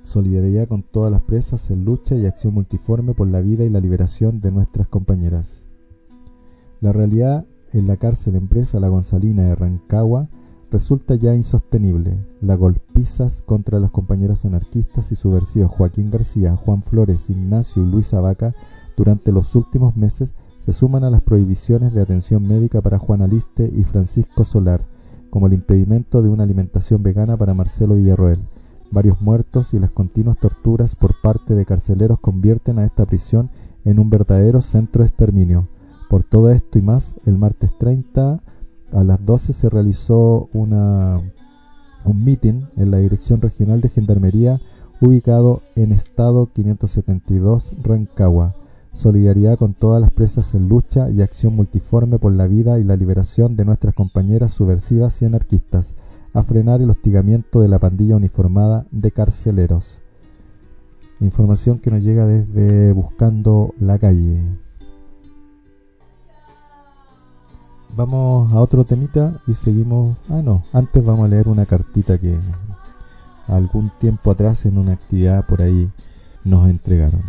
S4: Solidaridad con todas las presas en lucha y acción multiforme por la vida y la liberación de nuestras compañeras. La realidad en la cárcel empresa La Gonzalina de Rancagua resulta ya insostenible. Las golpizas contra las compañeras anarquistas y subversivos Joaquín García, Juan Flores, Ignacio y Luis Abaca durante los últimos meses se suman a las prohibiciones de atención médica para Juan Aliste y Francisco Solar, como el impedimento de una alimentación vegana para Marcelo Villarroel. Varios muertos y las continuas torturas por parte de carceleros convierten a esta prisión en un verdadero centro de exterminio. Por todo esto y más, el martes 30 a las 12 se realizó una, un meeting en la Dirección Regional de Gendarmería ubicado en Estado 572 Rancagua solidaridad con todas las presas en lucha y acción multiforme por la vida y la liberación de nuestras compañeras subversivas y anarquistas, a frenar el hostigamiento de la pandilla uniformada de carceleros. Información que nos llega desde Buscando la Calle. Vamos a otro temita y seguimos... Ah, no, antes vamos a leer una cartita que algún tiempo atrás en una actividad por ahí nos entregaron.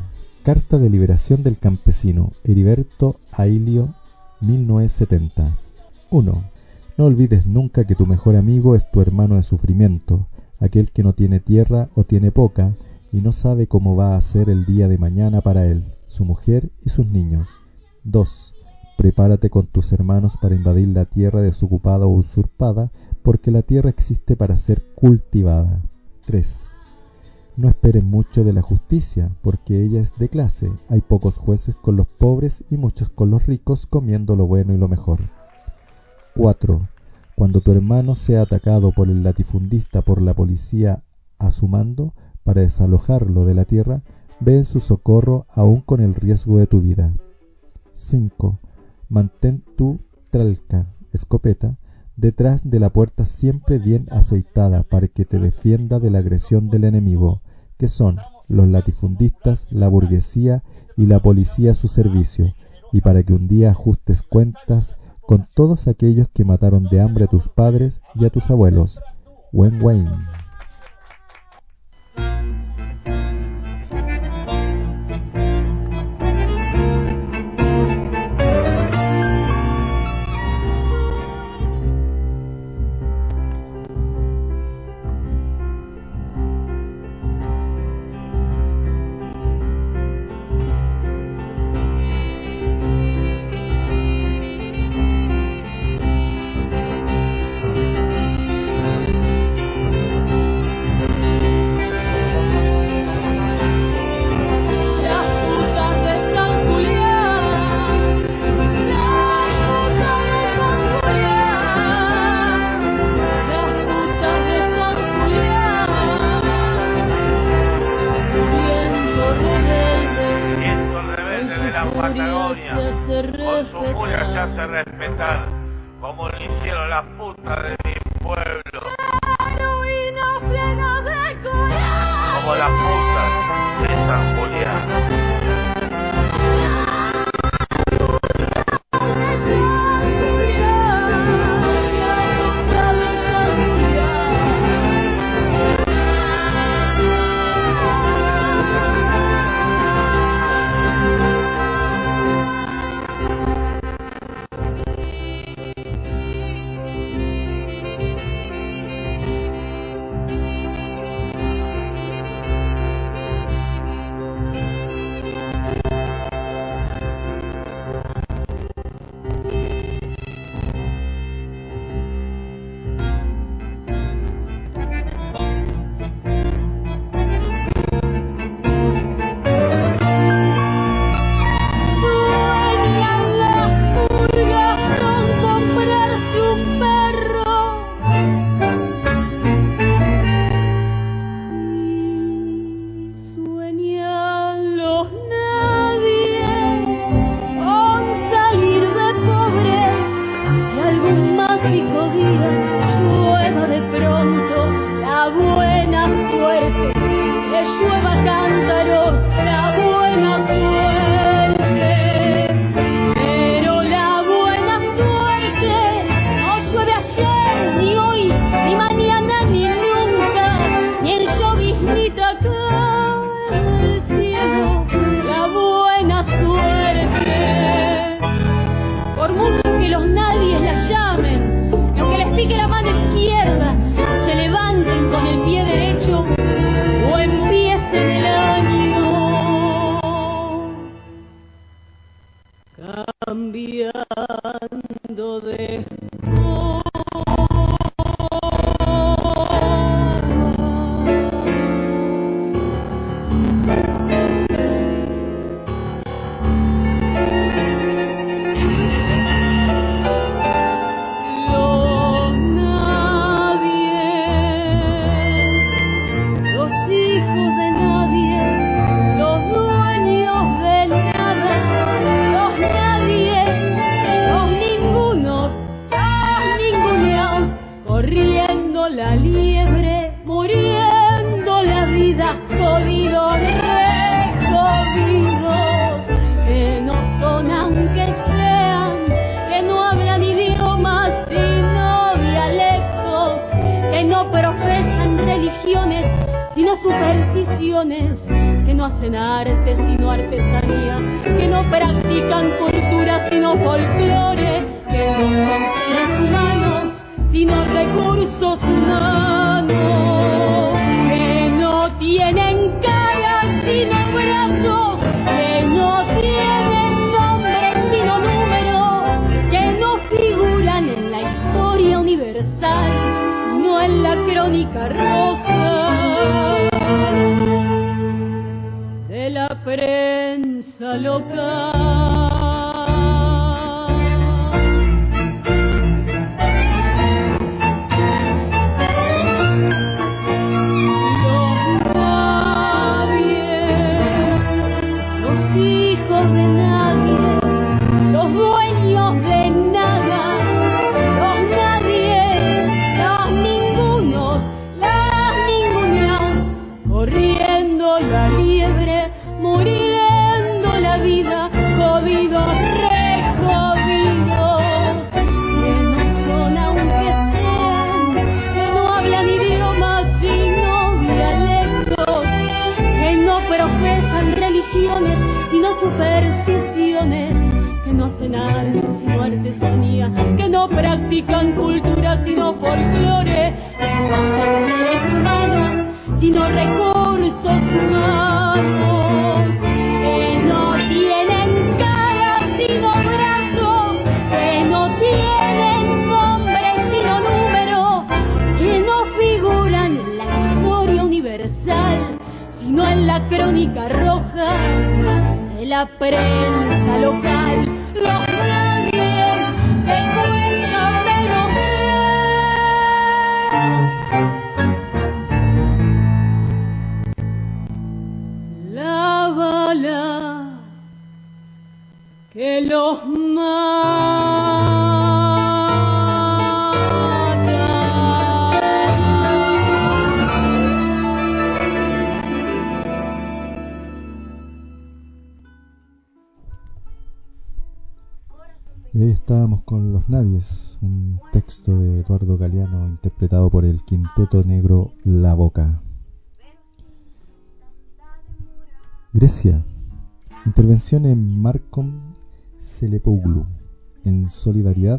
S4: Carta de liberación del campesino Heriberto Ailio 1970 1. No olvides nunca que tu mejor amigo es tu hermano de sufrimiento, aquel que no tiene tierra o tiene poca y no sabe cómo va a ser el día de mañana para él, su mujer y sus niños. 2. Prepárate con tus hermanos para invadir la tierra desocupada o usurpada, porque la tierra existe para ser cultivada. 3. No esperen mucho de la justicia, porque ella es de clase. Hay pocos jueces con los pobres y muchos con los ricos comiendo lo bueno y lo mejor. 4. Cuando tu hermano sea atacado por el latifundista por la policía a su mando para desalojarlo de la tierra, ve en su socorro aún con el riesgo de tu vida. 5. Mantén tu tralca, escopeta, detrás de la puerta siempre bien aceitada para que te defienda de la agresión del enemigo, que son los latifundistas, la burguesía y la policía a su servicio, y para que un día ajustes cuentas con todos aquellos que mataron de hambre a tus padres y a tus abuelos. Wen Wayne.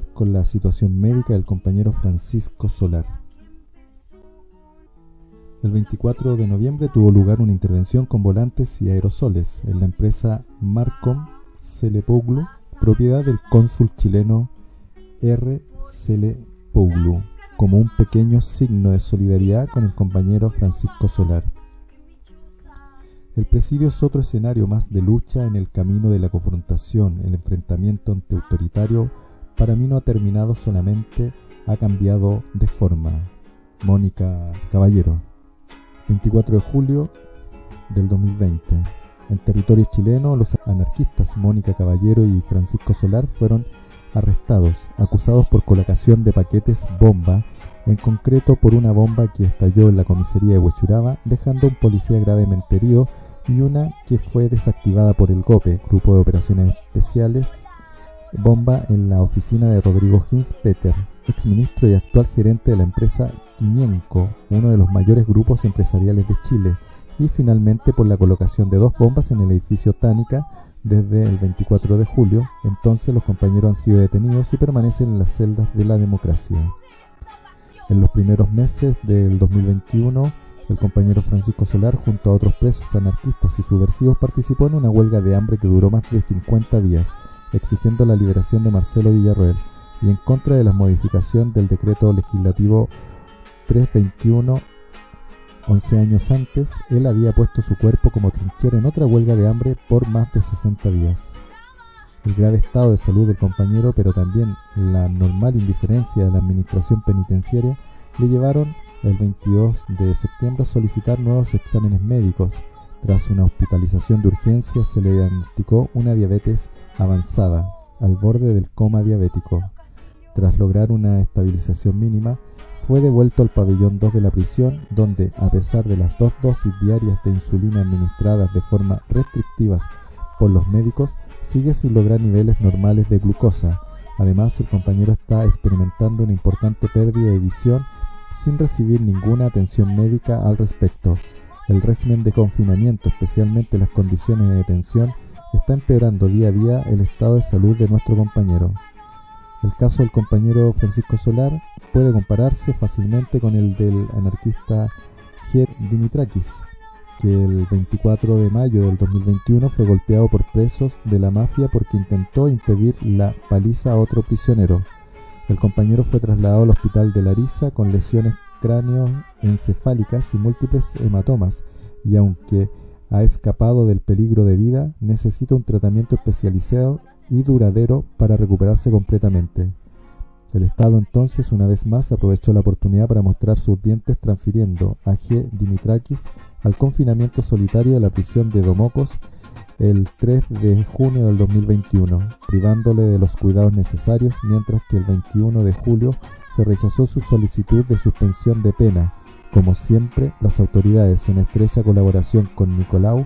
S4: Con la situación médica del compañero Francisco Solar. El 24 de noviembre tuvo lugar una intervención con volantes y aerosoles en la empresa Marcom Selepouglu, propiedad del cónsul chileno R. Selepouglu, como un pequeño signo de solidaridad con el compañero Francisco Solar. El presidio es otro escenario más de lucha en el camino de la confrontación, el enfrentamiento antiautoritario para mí no ha terminado solamente, ha cambiado de forma. Mónica Caballero, 24 de julio del 2020. En territorio chileno, los anarquistas Mónica Caballero y Francisco Solar fueron arrestados, acusados por colocación de paquetes bomba, en concreto por una bomba que estalló en la comisaría de Huechuraba, dejando un policía gravemente herido y una que fue desactivada por el GOPE, Grupo de Operaciones Especiales, bomba en la oficina de Rodrigo Hinspeter, exministro y actual gerente de la empresa Quiñenco, uno de los mayores grupos empresariales de Chile, y finalmente por la colocación de dos bombas en el edificio Tánica desde el 24 de julio. Entonces los compañeros han sido detenidos y permanecen en las celdas de la democracia. En los primeros meses del 2021, el compañero Francisco Solar, junto a otros presos anarquistas y subversivos, participó en una huelga de hambre que duró más de 50 días exigiendo la liberación de Marcelo Villarroel y en contra de la modificación del decreto legislativo 321 11 años antes, él había puesto su cuerpo como trinchera en otra huelga de hambre por más de 60 días. El grave estado de salud del compañero, pero también la normal indiferencia de la administración penitenciaria, le llevaron el 22 de septiembre a solicitar nuevos exámenes médicos. Tras una hospitalización de urgencia se le diagnosticó una diabetes avanzada, al borde del coma diabético. Tras lograr una estabilización mínima, fue devuelto al pabellón 2 de la prisión, donde, a pesar de las dos dosis diarias de insulina administradas de forma restrictivas por los médicos, sigue sin lograr niveles normales de glucosa. Además, el compañero está experimentando una importante pérdida de visión sin recibir ninguna atención médica al respecto. El régimen de confinamiento, especialmente las condiciones de detención, está empeorando día a día el estado de salud de nuestro compañero. El caso del compañero Francisco Solar puede compararse fácilmente con el del anarquista Ger Dimitrakis, que el 24 de mayo del 2021 fue golpeado por presos de la mafia porque intentó impedir la paliza a otro prisionero. El compañero fue trasladado al hospital de Larissa con lesiones encefálicas y múltiples hematomas, y aunque ha escapado del peligro de vida, necesita un tratamiento especializado y duradero para recuperarse completamente. El Estado entonces una vez más aprovechó la oportunidad para mostrar sus dientes transfiriendo a G. Dimitrakis al confinamiento solitario de la prisión de Domocos el 3 de junio del 2021, privándole de los cuidados necesarios, mientras que el 21 de julio se rechazó su solicitud de suspensión de pena. Como siempre, las autoridades, en estrecha colaboración con Nicolau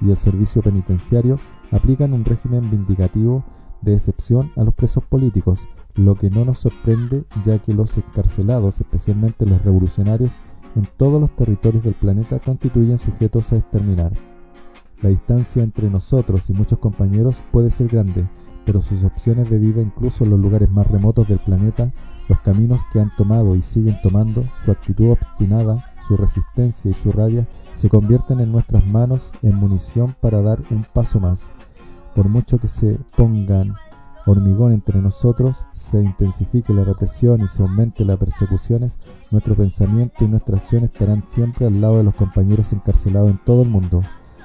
S4: y el servicio penitenciario, aplican un régimen vindicativo de excepción a los presos políticos, lo que no nos sorprende ya que los encarcelados, especialmente los revolucionarios, en todos los territorios del planeta constituyen sujetos a exterminar. La distancia entre nosotros y muchos compañeros puede ser grande, pero sus opciones de vida incluso en los lugares más remotos del planeta, los caminos que han tomado y siguen tomando, su actitud obstinada, su resistencia y su rabia se convierten en nuestras manos en munición para dar un paso más. Por mucho que se pongan hormigón entre nosotros, se intensifique la represión y se aumente las persecuciones, nuestro pensamiento y nuestra acción estarán siempre al lado de los compañeros encarcelados en todo el mundo.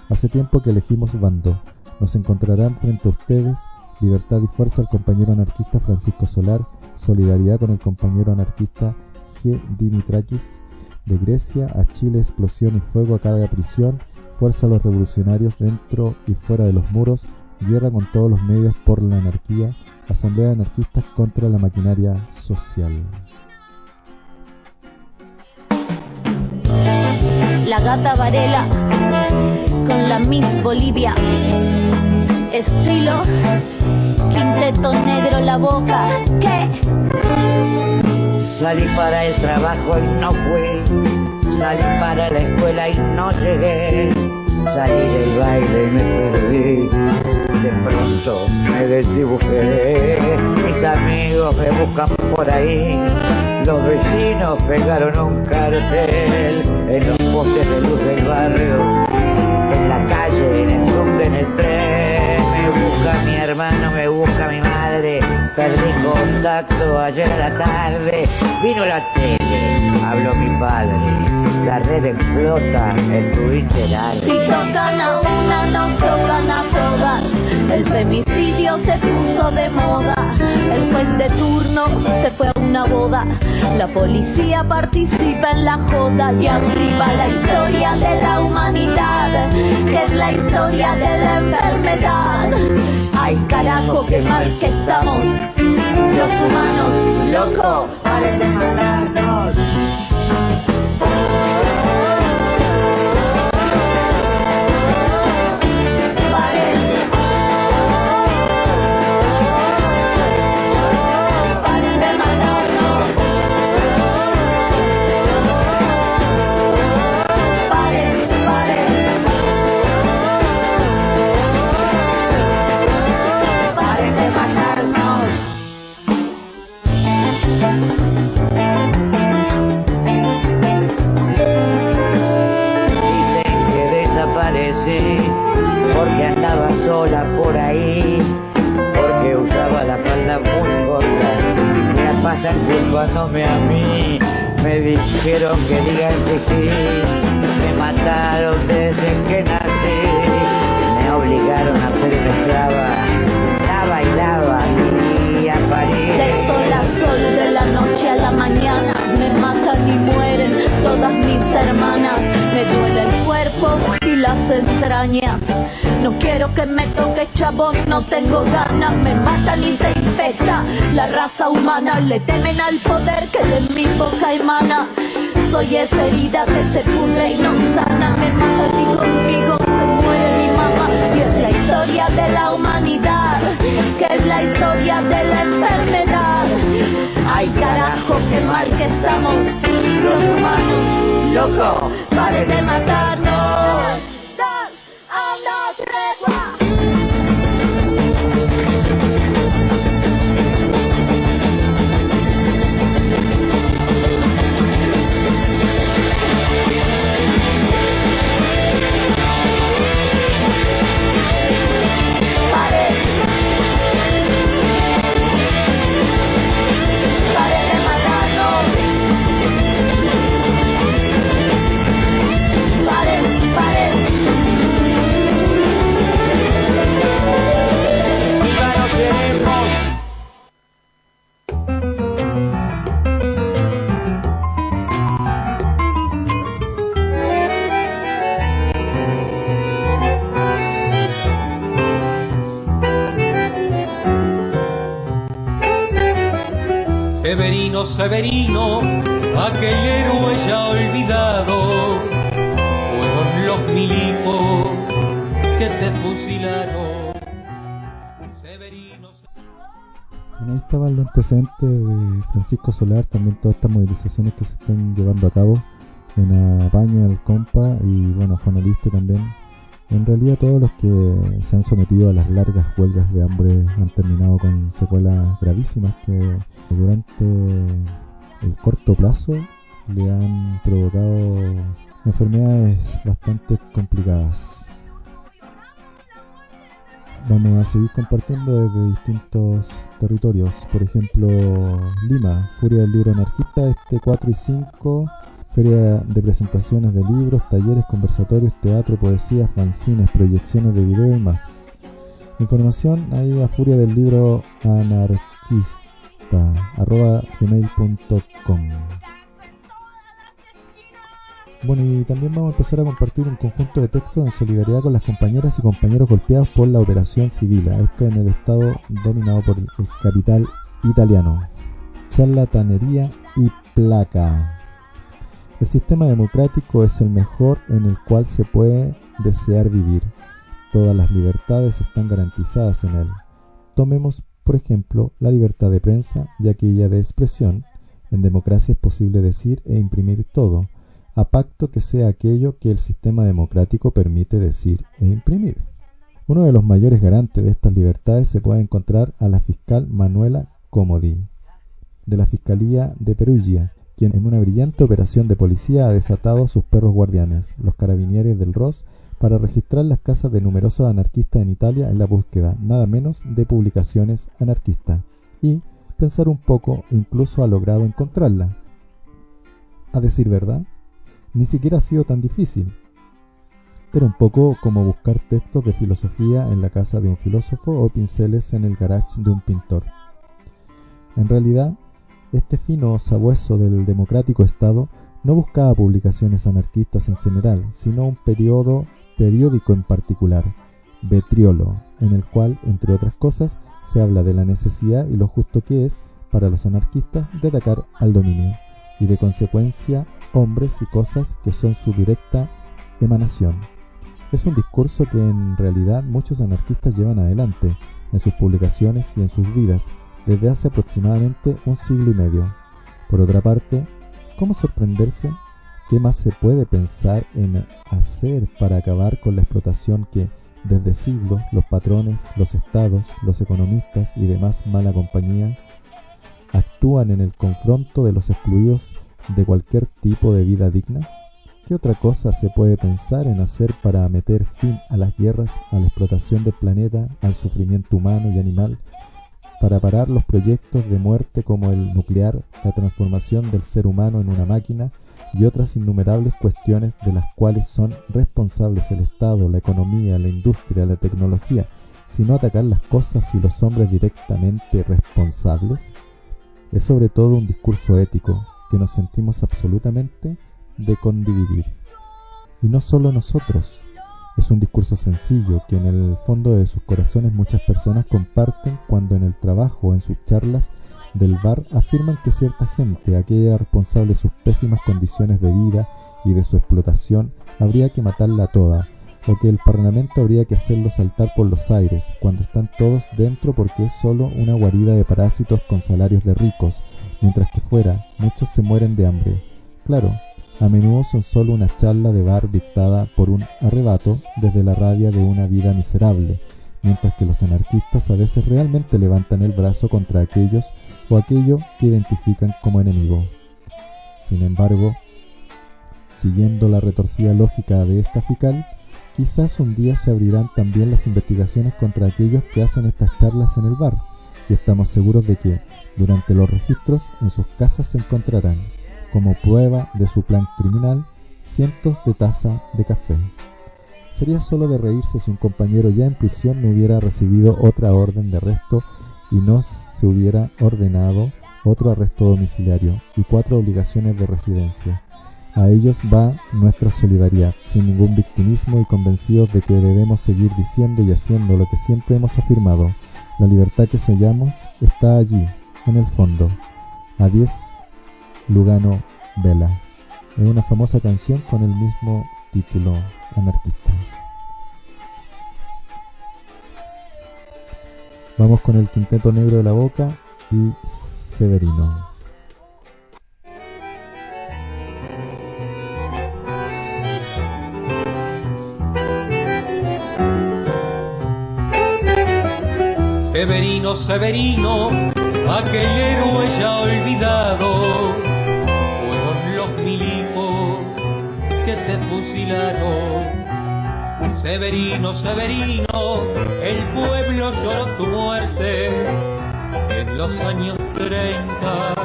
S4: Hace tiempo que elegimos bando. Nos encontrarán frente a ustedes libertad y fuerza al compañero anarquista Francisco Solar, solidaridad con el compañero anarquista G. Dimitrakis de Grecia, a Chile explosión y fuego a cada prisión, fuerza a los revolucionarios dentro y fuera de los muros, guerra con todos los medios por la anarquía, asamblea de anarquistas contra la maquinaria social.
S9: La gata Varela con la Miss Bolivia. Estilo quinteto negro la boca. ¿Qué?
S10: Salí para el trabajo y no fui. Salí para la escuela y no llegué. Salí del baile y me perdí. De pronto me desdibujé. Mis amigos me buscan por ahí. Los vecinos pegaron un cartel en los postes de luz del barrio. En la calle, en el subte, en el tren. Busca mi hermano, me busca mi madre. Perdí contacto ayer a la tarde. Vino la tele, habló mi padre. La red explota, el arde.
S9: Si tocan a una, nos tocan a todas. El femicidio se puso de moda. El juez de turno se fue a una boda. La policía participa en la joda. Y así va la historia de la humanidad. Que es la historia de la enfermedad. Ay carajo, qué mal que estamos. Los humanos, loco, paren de.
S10: Dijeron que digan que sí, me mataron desde que nací, me obligaron a ser una esclava, la bailaba y a París.
S9: De sol a sol, de la noche a la mañana, me matan y mueren todas mis hermanas, No quiero que me toque chabón, no tengo ganas, me matan y se infecta la raza humana, le temen al poder que de mi boca emana. Soy esa herida que se pudre y no sana, me matan y conmigo se muere mi mamá. Y es la historia de la humanidad, que es la historia de la enfermedad. Ay carajo, qué mal que estamos los humanos, loco, pare de matarnos.
S8: Severino, aquel héroe ya olvidado, fueron los milicos que te fusilaron. Severino,
S4: Bueno, ahí estaban los antecedentes de Francisco Solar, también todas estas movilizaciones que se están llevando a cabo en Apaña, el Compa y bueno, Juan Aliste también. En realidad todos los que se han sometido a las largas huelgas de hambre han terminado con secuelas gravísimas que durante el corto plazo le han provocado enfermedades bastante complicadas. Vamos a seguir compartiendo desde distintos territorios. Por ejemplo, Lima, Furia del Libro Anarquista, este 4 y 5. Feria de presentaciones de libros, talleres, conversatorios, teatro, poesía, fanzines, proyecciones de video y más. Información ahí a Furia del Libro Anarquista, arroba gmail.com. Bueno, y también vamos a empezar a compartir un conjunto de textos en solidaridad con las compañeras y compañeros golpeados por la operación Civila, esto en el estado dominado por el capital italiano. Charlatanería y placa. El sistema democrático es el mejor en el cual se puede desear vivir. Todas las libertades están garantizadas en él. Tomemos, por ejemplo, la libertad de prensa y aquella de expresión. En democracia es posible decir e imprimir todo, a pacto que sea aquello que el sistema democrático permite decir e imprimir. Uno de los mayores garantes de estas libertades se puede encontrar a la fiscal Manuela Comodi, de la Fiscalía de Perugia, en una brillante operación de policía ha desatado a sus perros guardianes, los carabinieri del ROS, para registrar las casas de numerosos anarquistas en Italia en la búsqueda, nada menos, de publicaciones anarquistas. Y, pensar un poco, incluso ha logrado encontrarla. A decir verdad, ni siquiera ha sido tan difícil. Era un poco como buscar textos de filosofía en la casa de un filósofo o pinceles en el garage de un pintor. En realidad, este fino sabueso del democrático Estado no buscaba publicaciones anarquistas en general, sino un periodo, periódico en particular, Betriolo, en el cual, entre otras cosas, se habla de la necesidad y lo justo que es para los anarquistas de atacar al dominio, y de consecuencia hombres y cosas que son su directa emanación. Es un discurso que en realidad muchos anarquistas llevan adelante en sus publicaciones y en sus vidas desde hace aproximadamente un siglo y medio. Por otra parte, ¿cómo sorprenderse? ¿Qué más se puede pensar en hacer para acabar con la explotación que desde siglos los patrones, los estados, los economistas y demás mala compañía actúan en el confronto de los excluidos de cualquier tipo de vida digna? ¿Qué otra cosa se puede pensar en hacer para meter fin a las guerras, a la explotación del planeta, al sufrimiento humano y animal, para parar los proyectos de muerte como el nuclear, la transformación del ser humano en una máquina y otras innumerables cuestiones de las cuales son responsables el Estado, la economía, la industria, la tecnología, sino atacar las cosas y los hombres directamente responsables? Es sobre todo un discurso ético que nos sentimos absolutamente de condividir. Y no solo nosotros, es un discurso sencillo que en el fondo de sus corazones muchas personas comparten cuando en el trabajo o en sus charlas del bar afirman que cierta gente, aquella responsable de sus pésimas condiciones de vida y de su explotación, habría que matarla toda, o que el Parlamento habría que hacerlo saltar por los aires, cuando están todos dentro porque es solo una guarida de parásitos con salarios de ricos, mientras que fuera muchos se mueren de hambre. Claro, a menudo son solo una charla de bar dictada por un arrebato desde la rabia de una vida miserable, mientras que los anarquistas a veces realmente levantan el brazo contra aquellos o aquello que identifican como enemigo. Sin embargo, siguiendo la retorcida lógica de esta fical, quizás un día se abrirán también las investigaciones contra aquellos que hacen estas charlas en el bar, y estamos seguros de que, durante los registros, en sus casas se encontrarán, como prueba de su plan criminal, cientos de tazas de café. Sería solo de reírse si un compañero ya en prisión no hubiera recibido otra orden de arresto y no se hubiera ordenado otro arresto domiciliario y cuatro obligaciones de residencia. A ellos va nuestra solidaridad, sin ningún victimismo y convencidos de que debemos seguir diciendo y haciendo lo que siempre hemos afirmado. La libertad que soñamos está allí, en el fondo. Adiós, Lugano Vela. Es una famosa canción con el mismo título anarquista. Vamos con el quinteto negro de la boca y Severino.
S8: Severino, Severino, aquel héroe ya olvidado, que te fusilaron. Severino, Severino, el pueblo lloró tu muerte en los años 30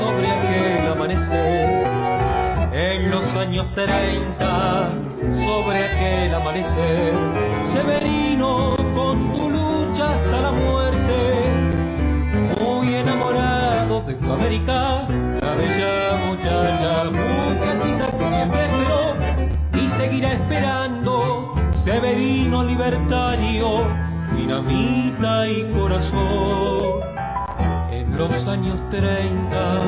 S8: sobre aquel amanecer. En los años 30 sobre aquel amanecer. Severino, con tu lucha hasta la muerte, muy enamorado de tu América, bella muchacha, muchachita que siempre esperó y seguirá esperando. Severino libertario, dinamita y corazón. En los años 30,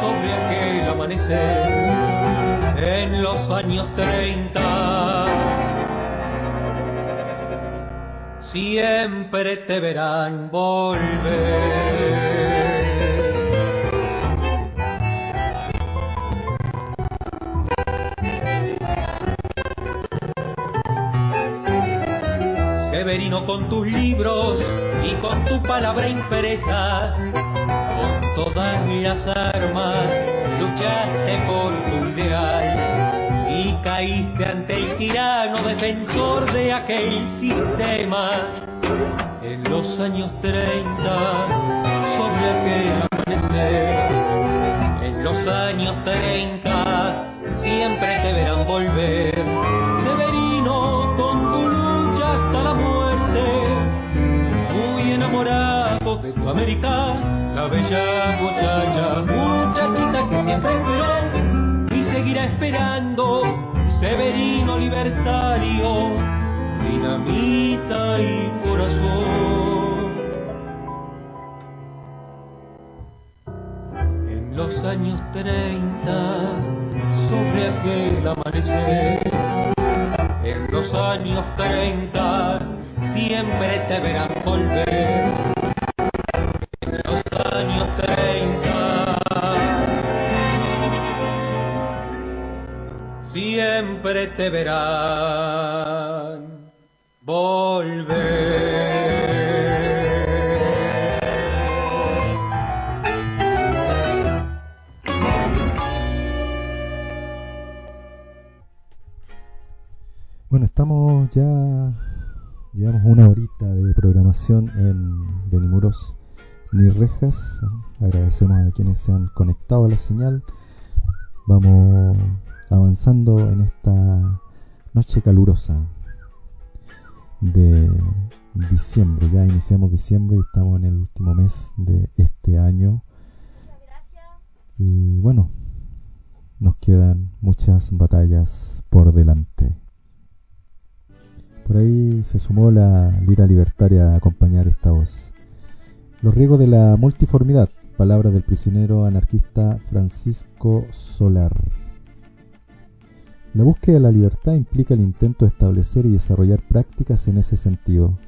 S8: sobre aquel amanecer, en los años 30, siempre te verán volver. Tu palabra impresa, con todas las armas luchaste por tu ideal y caíste ante el tirano defensor de aquel sistema. En los años 30, sobre aquel amanecer, en los años 30, siempre te verán volver. América, la bella muchacha, muchachita que siempre esperó y seguirá esperando, Severino libertario, dinamita y corazón. En los años 30, sobre aquel amanecer, en los años 30 siempre te verán volver. Te verán volver.
S4: Bueno, estamos ya Llevamos una horita de programación en de ni muros ni rejas. Agradecemos a quienes se han conectado a la señal. Vamos avanzando en esta noche calurosa de diciembre. Ya iniciamos diciembre y estamos en el último mes de este año. Y bueno, nos quedan muchas batallas por delante. Por ahí se sumó la lira libertaria a acompañar esta voz. Los riesgos de la multiformidad, palabra del prisionero anarquista Francisco Solar. La búsqueda de la libertad implica el intento de establecer y desarrollar prácticas en ese sentido,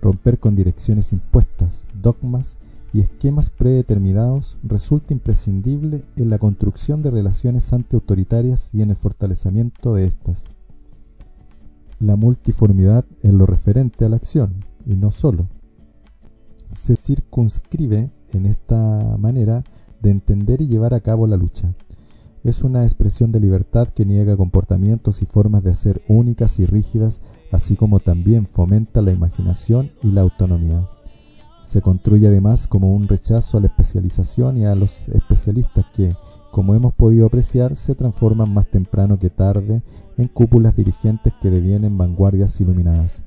S4: romper con direcciones impuestas, dogmas y esquemas predeterminados resulta imprescindible en la construcción de relaciones antiautoritarias y en el fortalecimiento de estas la multiformidad en lo referente a la acción, y no solo. Se circunscribe en esta manera de entender y llevar a cabo la lucha. Es una expresión de libertad que niega comportamientos y formas de hacer únicas y rígidas, así como también fomenta la imaginación y la autonomía. Se construye además como un rechazo a la especialización y a los especialistas que, como hemos podido apreciar, se transforman más temprano que tarde en cúpulas dirigentes que devienen vanguardias iluminadas.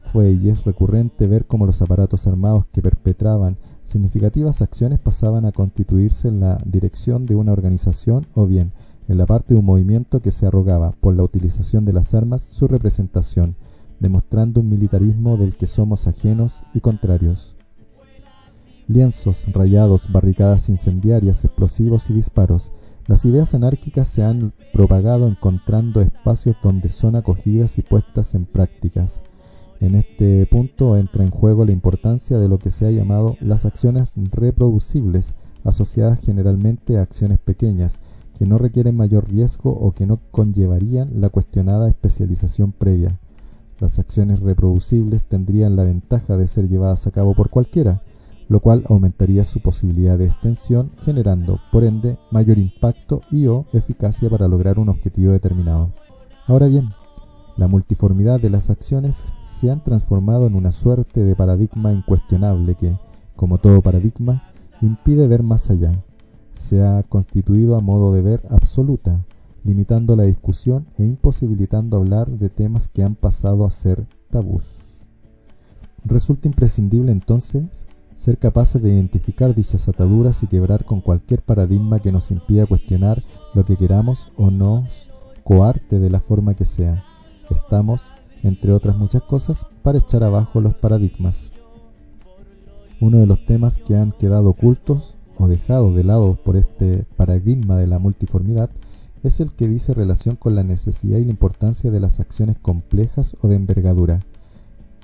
S4: Fue y es recurrente ver cómo los aparatos armados que perpetraban significativas acciones pasaban a constituirse en la dirección de una organización o bien en la parte de un movimiento que se arrogaba, por la utilización de las armas, su representación, demostrando un militarismo del que somos ajenos y contrarios. Lienzos, rayados, barricadas incendiarias, explosivos y disparos las ideas anárquicas se han propagado encontrando espacios donde son acogidas y puestas en prácticas. En este punto entra en juego la importancia de lo que se ha llamado las acciones reproducibles, asociadas generalmente a acciones pequeñas, que no requieren mayor riesgo o que no conllevarían la cuestionada especialización previa. Las acciones reproducibles tendrían la ventaja de ser llevadas a cabo por cualquiera, lo cual aumentaría su posibilidad de extensión, generando, por ende, mayor impacto y o eficacia para lograr un objetivo determinado. Ahora bien, la multiformidad de las acciones se han transformado en una suerte de paradigma incuestionable que, como todo paradigma, impide ver más allá. Se ha constituido a modo de ver absoluta, limitando la discusión e imposibilitando hablar de temas que han pasado a ser tabús. Resulta imprescindible entonces ser capaces de identificar dichas ataduras y quebrar con cualquier paradigma que nos impida cuestionar lo que queramos o nos coarte de la forma que sea. Estamos, entre otras muchas cosas, para echar abajo los paradigmas. Uno de los temas que han quedado ocultos o dejados de lado por este paradigma de la multiformidad es el que dice relación con la necesidad y la importancia de las acciones complejas o de envergadura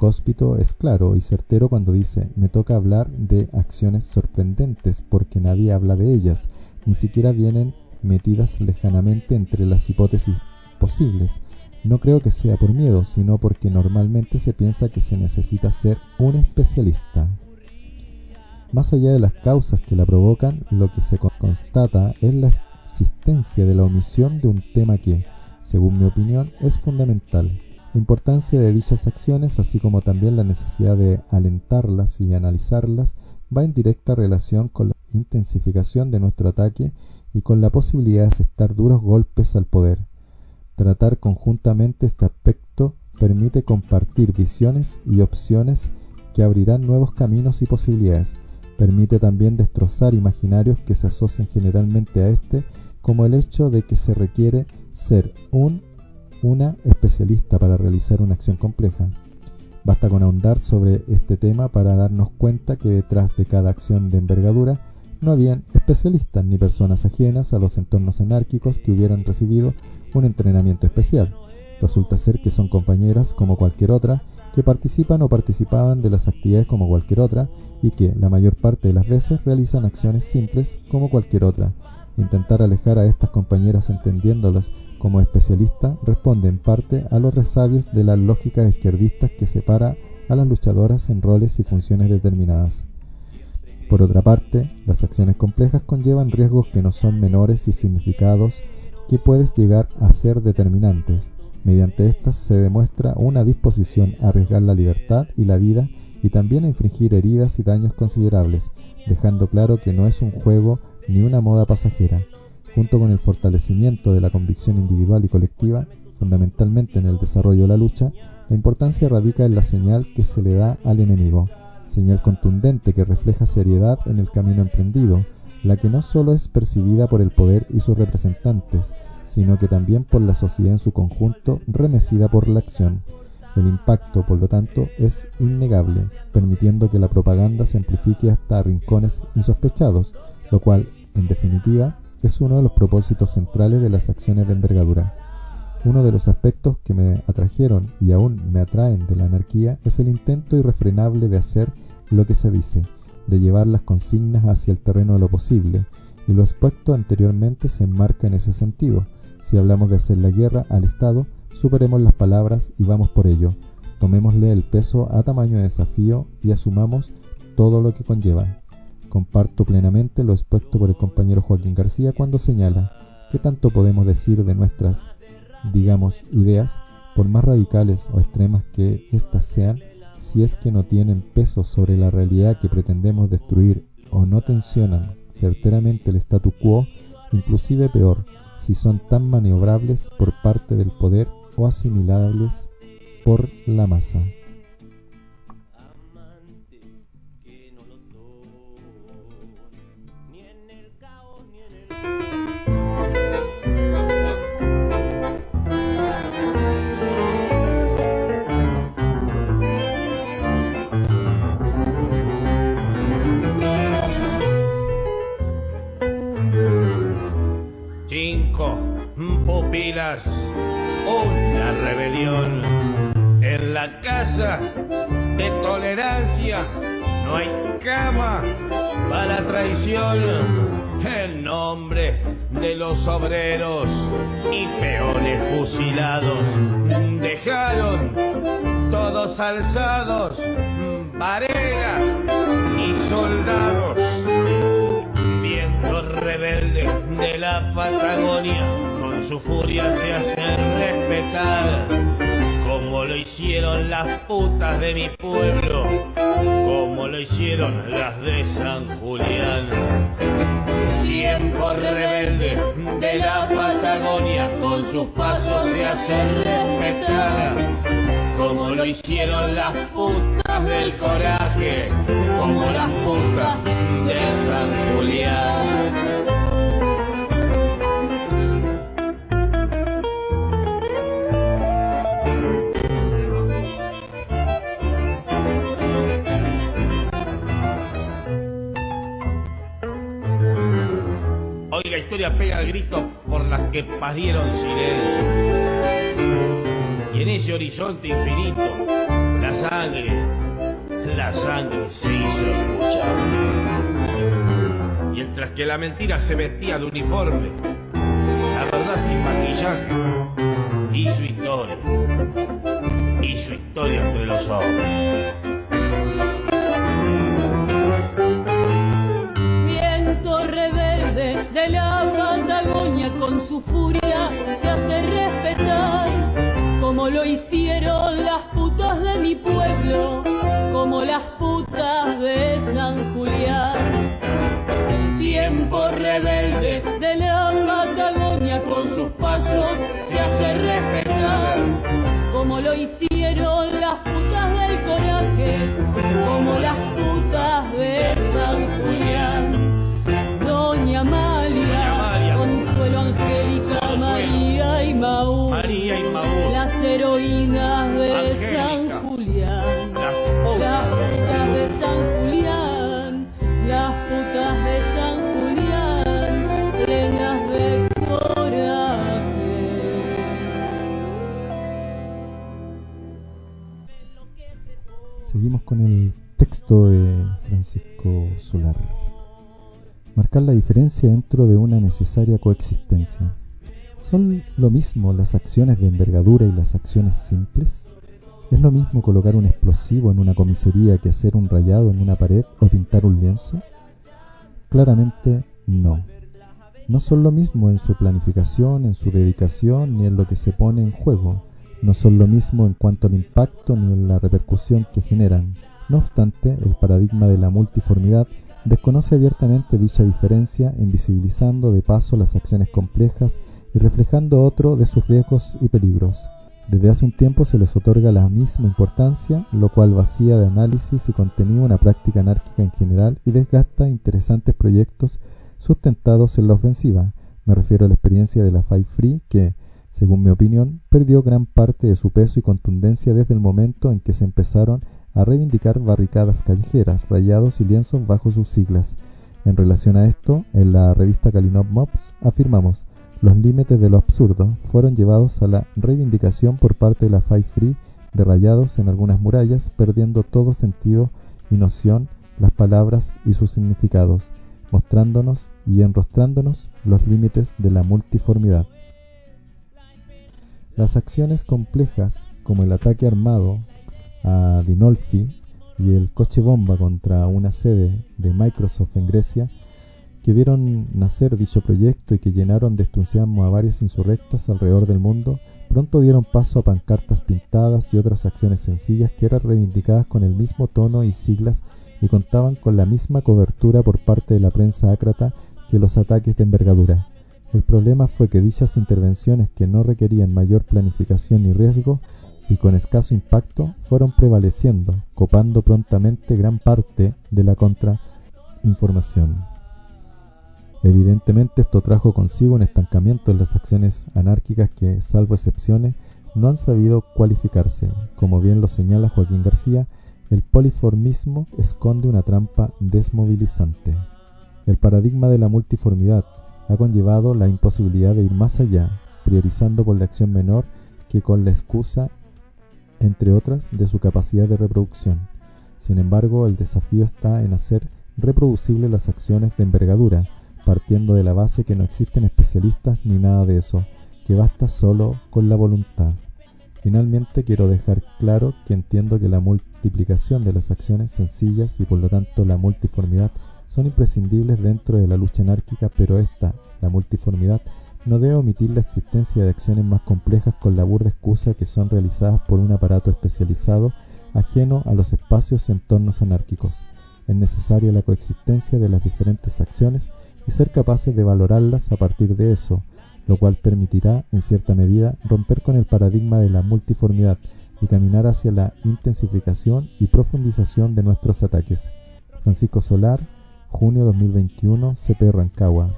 S4: Cóspito es claro y certero cuando dice, me toca hablar de acciones sorprendentes porque nadie habla de ellas, ni siquiera vienen metidas lejanamente entre las hipótesis posibles. No creo que sea por miedo, sino porque normalmente se piensa que se necesita ser un especialista. Más allá de las causas que la provocan, lo que se constata es la existencia de la omisión de un tema que, según mi opinión, es fundamental la importancia de dichas acciones, así como también la necesidad de alentarlas y analizarlas, va en directa relación con la intensificación de nuestro ataque y con la posibilidad de asestar duros golpes al poder. Tratar conjuntamente este aspecto permite compartir visiones y opciones que abrirán nuevos caminos y posibilidades. Permite también destrozar imaginarios que se asocian generalmente a este, como el hecho de que se requiere ser un una especialista para realizar una acción compleja. Basta con ahondar sobre este tema para darnos cuenta que detrás de cada acción de envergadura no habían especialistas ni personas ajenas a los entornos anárquicos que hubieran recibido un entrenamiento especial. Resulta ser que son compañeras como cualquier otra, que participan o participaban de las actividades como cualquier otra y que la mayor parte de las veces realizan acciones simples como cualquier otra. Intentar alejar a estas compañeras entendiéndolas como especialista responde en parte a los resabios de la lógica izquierdista que separa a las luchadoras en roles y funciones determinadas. Por otra parte, las acciones complejas conllevan riesgos que no son menores y significados que pueden llegar a ser determinantes. Mediante estas se demuestra una disposición a arriesgar la libertad y la vida y también a infringir heridas y daños considerables, dejando claro que no es un juego ni una moda pasajera. Junto con el fortalecimiento de la convicción individual y colectiva, fundamentalmente en el desarrollo de la lucha, la importancia radica en la señal que se le da al enemigo, señal contundente que refleja seriedad en el camino emprendido, la que no solo es percibida por el poder y sus representantes, sino que también por la sociedad en su conjunto, remecida por la acción. El impacto, por lo tanto, es innegable, permitiendo que la propaganda se amplifique hasta rincones insospechados, lo cual, en definitiva, es uno de los propósitos centrales de las acciones de envergadura. Uno de los aspectos que me atrajeron y aún me atraen de la anarquía es el intento irrefrenable de hacer lo que se dice, de llevar las consignas hacia el terreno de lo posible, y lo expuesto anteriormente se enmarca en ese sentido. Si hablamos de hacer la guerra al Estado, superemos las palabras y vamos por ello. Tomémosle el peso a tamaño de desafío y asumamos todo lo que conlleva. Comparto plenamente lo expuesto por el compañero Joaquín García cuando señala que tanto podemos decir de nuestras, digamos, ideas, por más radicales o extremas que éstas sean, si es que no tienen peso sobre la realidad que pretendemos destruir o no tensionan certeramente el statu quo, inclusive peor, si son tan maniobrables por parte del poder o asimilables por la masa.
S11: Pilas, una rebelión. En la casa de tolerancia no hay cama para la traición. En nombre de los obreros y peones fusilados, dejaron todos alzados, varega y soldados viento rebelde de la Patagonia, con su furia se hace respetar, como lo hicieron las putas de mi pueblo, como lo hicieron las de San Julián. Tiempo rebelde de la Patagonia, con sus pasos se hace respetar, como lo hicieron las putas del como las putas de San Julián. Hoy la historia pega el grito por las que parieron silencio. Y en ese horizonte infinito, la sangre, la sangre se hizo escuchar. Mientras que la mentira se vestía de uniforme, la verdad sin maquillaje, su historia, su historia entre los hombres.
S12: Viento rebelde de la Patagonia con su furia se hace respetar, como lo hicieron las putas de mi pueblo, como las putas de San Julián. Tiempo rebelde de la Patagonia con sus pasos se hace respetar, como lo hicieron las putas del coraje, como las putas de San Julián. Doña Amalia, Consuelo Angélica, María y Maú,
S11: María y
S12: heroínas de
S11: Angélica,
S12: San Julián,
S11: las
S12: las
S11: putas de
S12: putas de San Julián, las putas de San Julián, llenas de coraje.
S4: Seguimos con el texto de Francisco Solar. Marcar la diferencia dentro de una necesaria coexistencia. ¿Son lo mismo las acciones de envergadura y las acciones simples? ¿Es lo mismo colocar un explosivo en una comisaría que hacer un rayado en una pared o pintar un lienzo? Claramente no. No son lo mismo en su planificación, en su dedicación ni en lo que se pone en juego. no son lo mismo en cuanto al impacto ni en la repercusión que generan. No obstante, el paradigma de la multiformidad desconoce abiertamente dicha diferencia, invisibilizando de paso las acciones complejas y reflejando otro de sus riesgos y peligros. Desde hace un tiempo se les otorga la misma importancia, lo cual vacía de análisis y contenido una práctica anárquica en general y desgasta interesantes proyectos sustentados en la ofensiva. Me refiero a la experiencia de la Five Free que, según mi opinión, perdió gran parte de su peso y contundencia desde el momento en que se empezaron a reivindicar barricadas callejeras, rayados y lienzos bajo sus siglas. En relación a esto, en la revista Kalinov Mobs afirmamos los límites de lo absurdo fueron llevados a la reivindicación por parte de la Five Free de rayados en algunas murallas, perdiendo todo sentido y noción las palabras y sus significados, mostrándonos y enrostrándonos los límites de la multiformidad. Las acciones complejas, como el ataque armado a Dinolfi y el coche bomba contra una sede de Microsoft en Grecia, que vieron nacer dicho proyecto y que llenaron de entusiasmo a varias insurrectas alrededor del mundo, pronto dieron paso a pancartas pintadas y otras acciones sencillas que eran reivindicadas con el mismo tono y siglas y contaban con la misma cobertura por parte de la prensa ácrata que los ataques de envergadura. El problema fue que dichas intervenciones que no requerían mayor planificación ni riesgo y con escaso impacto fueron prevaleciendo, copando prontamente gran parte de la contrainformación. Evidentemente esto trajo consigo un estancamiento en las acciones anárquicas que, salvo excepciones, no han sabido cualificarse. Como bien lo señala Joaquín García, el poliformismo esconde una trampa desmovilizante. El paradigma de la multiformidad ha conllevado la imposibilidad de ir más allá, priorizando por la acción menor que con la excusa, entre otras, de su capacidad de reproducción. Sin embargo, el desafío está en hacer reproducibles las acciones de envergadura, partiendo de la base que no existen especialistas ni nada de eso, que basta solo con la voluntad. Finalmente quiero dejar claro que entiendo que la multiplicación de las acciones sencillas y por lo tanto la multiformidad son imprescindibles dentro de la lucha anárquica, pero esta, la multiformidad, no debe omitir la existencia de acciones más complejas con la burda excusa que son realizadas por un aparato especializado ajeno a los espacios y entornos anárquicos. Es necesaria la coexistencia de las diferentes acciones y ser capaces de valorarlas a partir de eso, lo cual permitirá, en cierta medida, romper con el paradigma de la multiformidad y caminar hacia la intensificación y profundización de nuestros ataques. Francisco Solar, junio 2021, CP Rancagua.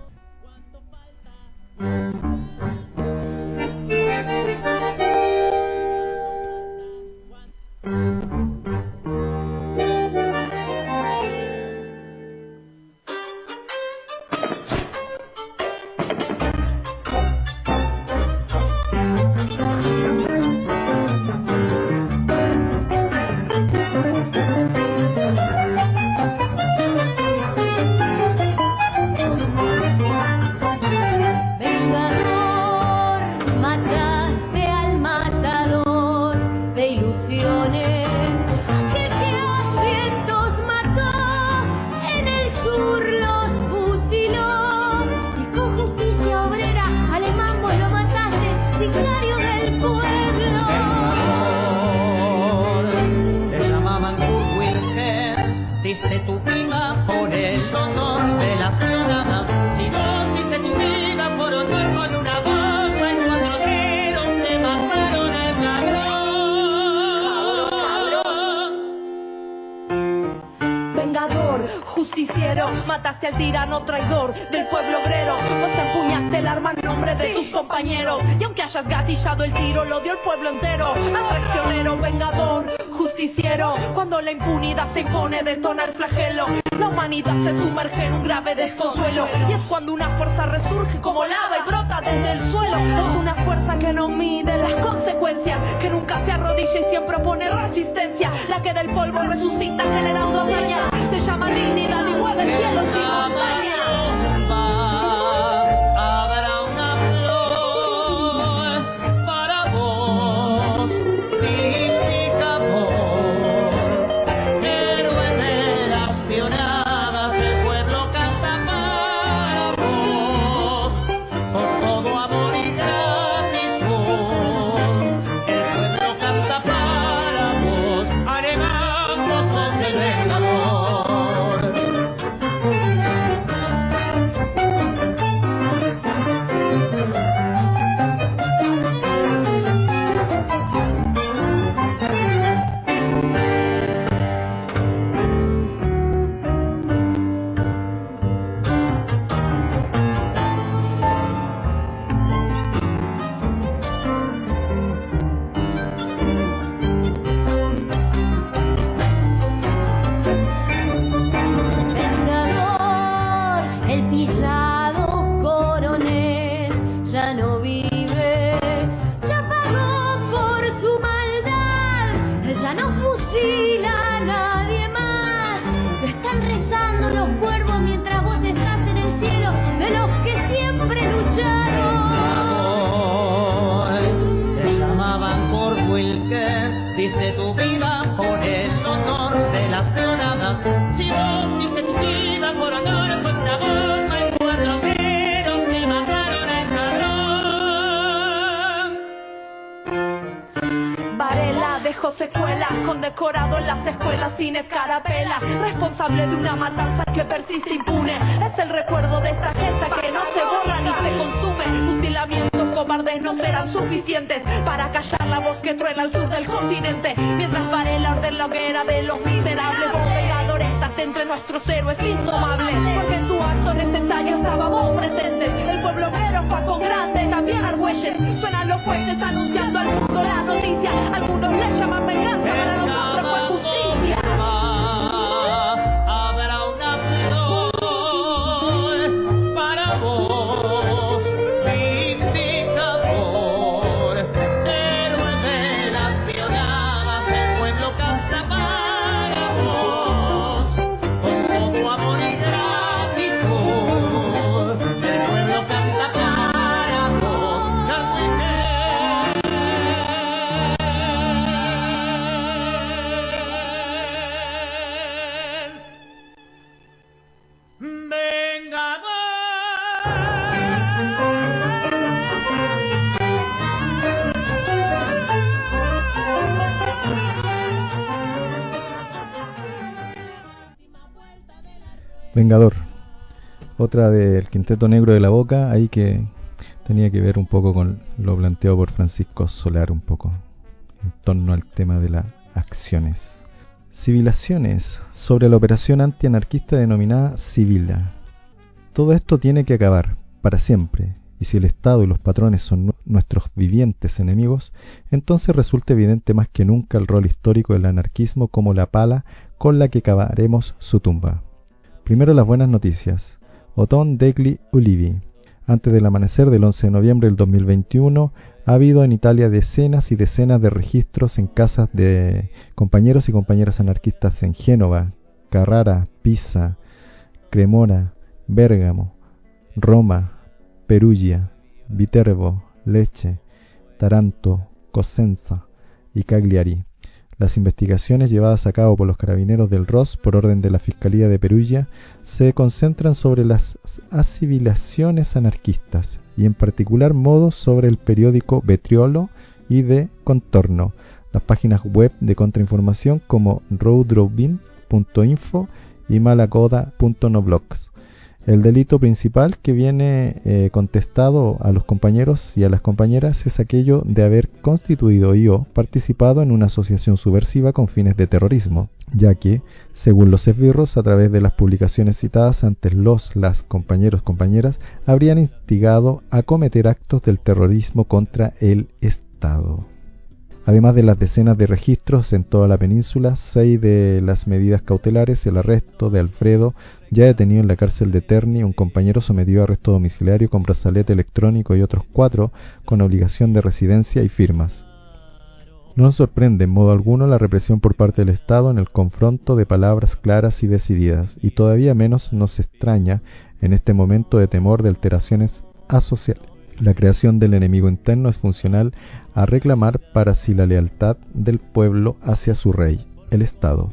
S9: diste tu vida por el honor de las peonadas. Si vos diste tu vida por Mataste al tirano traidor del pueblo obrero. Vos empuñaste el arma en nombre de tus compañeros. Y aunque hayas gatillado el tiro, lo dio el pueblo entero.
S5: Atraccionero, vengador, justiciero. Cuando la impunidad se impone, detona el flagelo. La humanidad se sumerge en un grave desconsuelo. Y es cuando una fuerza resurge como lava y brota desde el suelo. Es una fuerza que no mide las
S13: consecuencias. Que nunca se arrodilla y siempre opone resistencia. La que del polvo resucita generando daña se llama dignidad y mueve cielos y montañas. Secuelas, condecorado en las escuelas sin escarapela, responsable de una matanza que persiste impune. Es el recuerdo de esta gesta que no se borra ni se consume. Fusilamientos cobardes no serán suficientes para callar la voz que truena al sur del continente. Mientras Varela orden la hoguera de los miserables, vos vegador estás entre nuestros héroes indomables. Porque en tu acto necesario estábamos presentes. El pueblo obrero fue grande, también Argüelles. Suenan los fuelles anunciando al mundo la noticia. Le llaman
S4: Vengador. Otra del Quinteto Negro de la Boca, ahí que tenía que ver un poco con lo planteado por Francisco Solar, un poco en torno al tema de las acciones. Civilizaciones sobre la operación antianarquista denominada Civila. Todo esto tiene que acabar, para siempre, y si el Estado y los patrones son nu- nuestros vivientes enemigos, entonces resulta evidente más que nunca el rol histórico del anarquismo como la pala con la que cavaremos su tumba. Primero las buenas noticias. Oton Degli Ulivi. Antes del amanecer del 11 de noviembre del 2021, ha habido en Italia decenas y decenas de registros en casas de compañeros y compañeras anarquistas en Génova, Carrara, Pisa, Cremona, Bérgamo, Roma, Perugia, Viterbo, Lecce, Taranto, Cosenza y Cagliari. Las investigaciones llevadas a cabo por los carabineros del ROS por orden de la Fiscalía de Perugia se concentran sobre las asimilaciones anarquistas y en particular modo sobre el periódico Betriolo y de Contorno, las páginas web de contrainformación como roadrobin.info y malacoda.noblogs. El delito principal que viene eh, contestado a los compañeros y a las compañeras es aquello de haber constituido y o participado en una asociación subversiva con fines de terrorismo, ya que, según los esbirros, a través de las publicaciones citadas antes los, las compañeros, compañeras, habrían instigado a cometer actos del terrorismo contra el Estado. Además de las decenas de registros en toda la península, seis de las medidas cautelares, el arresto de Alfredo, ya detenido en la cárcel de Terni, un compañero sometido a arresto domiciliario con brazalete electrónico y otros cuatro con obligación de residencia y firmas. No nos sorprende en modo alguno la represión por parte del Estado en el confronto de palabras claras y decididas, y todavía menos nos extraña en este momento de temor de alteraciones asociales. La creación del enemigo interno es funcional a reclamar para sí la lealtad del pueblo hacia su rey, el Estado.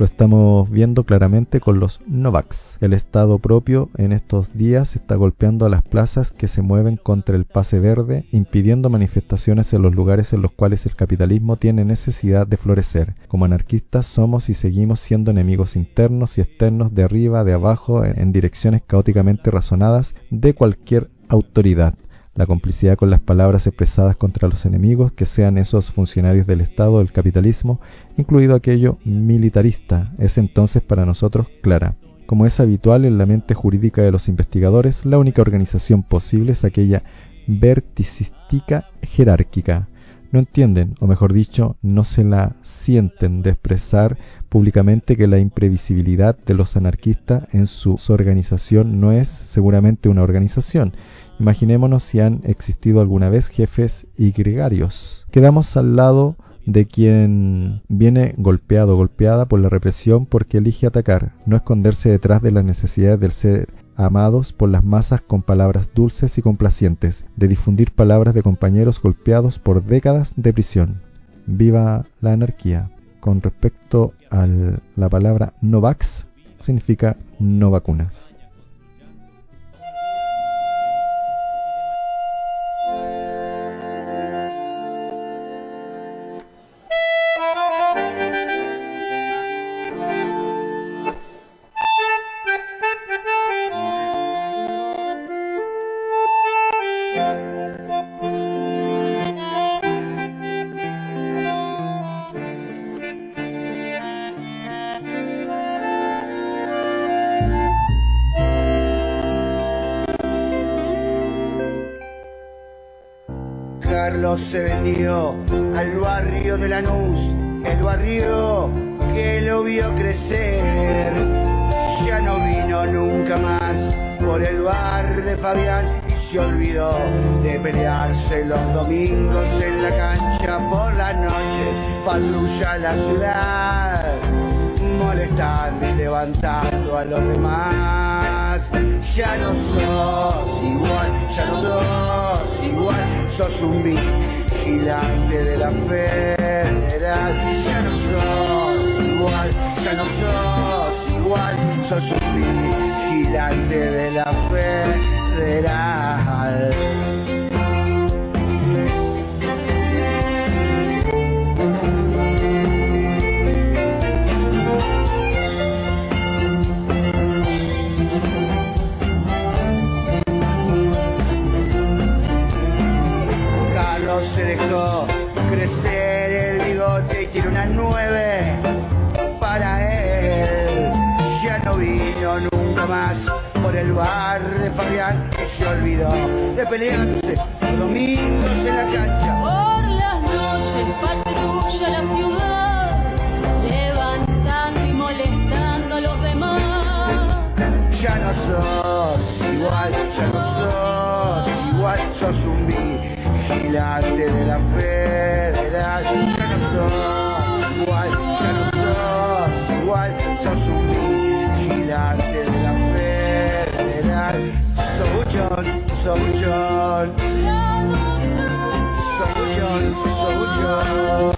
S4: Lo estamos viendo claramente con los Novaks. El Estado propio en estos días está golpeando a las plazas que se mueven contra el pase verde, impidiendo manifestaciones en los lugares en los cuales el capitalismo tiene necesidad de florecer. Como anarquistas somos y seguimos siendo enemigos internos y externos de arriba, de abajo, en direcciones caóticamente razonadas de cualquier autoridad la complicidad con las palabras expresadas contra los enemigos, que sean esos funcionarios del Estado, del capitalismo, incluido aquello militarista, es entonces para nosotros clara. Como es habitual en la mente jurídica de los investigadores, la única organización posible es aquella verticística jerárquica. no entienden, o mejor dicho, no se la sienten de expresar públicamente que la imprevisibilidad de los anarquistas en su, organización no es seguramente una organización. Imaginémonos si han existido alguna vez jefes y gregarios. Quedamos al lado de quien viene golpeado, golpeada por la represión porque elige atacar, no esconderse detrás de las necesidades del ser amados por las masas con palabras dulces y complacientes, de difundir palabras de compañeros golpeados por décadas de prisión. Viva la anarquía. Con respecto a la palabra Novax, significa no vacunas.
S7: Fabián se olvidó de pelearse los domingos en la cancha por la noche, patrulla la ciudad, molestando y levantando a los demás. Ya no sos igual, ya no sos igual, sos un vigilante de la federal. Ya no sos igual, ya no sos igual, sos un vigilante de la federal. Se dejó crecer el bigote y tiene una nueve para él. Ya no vino nunca más el bar de Fabián y se olvidó de pelearse los domingos en la cancha.
S9: Por las noches patrulla la ciudad, levantando y molestando a los demás.
S7: Ya no sos igual, ya no sos igual, sos un vigilante de la federal. Ya no sos igual, ya no sos igual, sos un vigilante de la federal. Savucan, savucan
S4: Savucan, savucan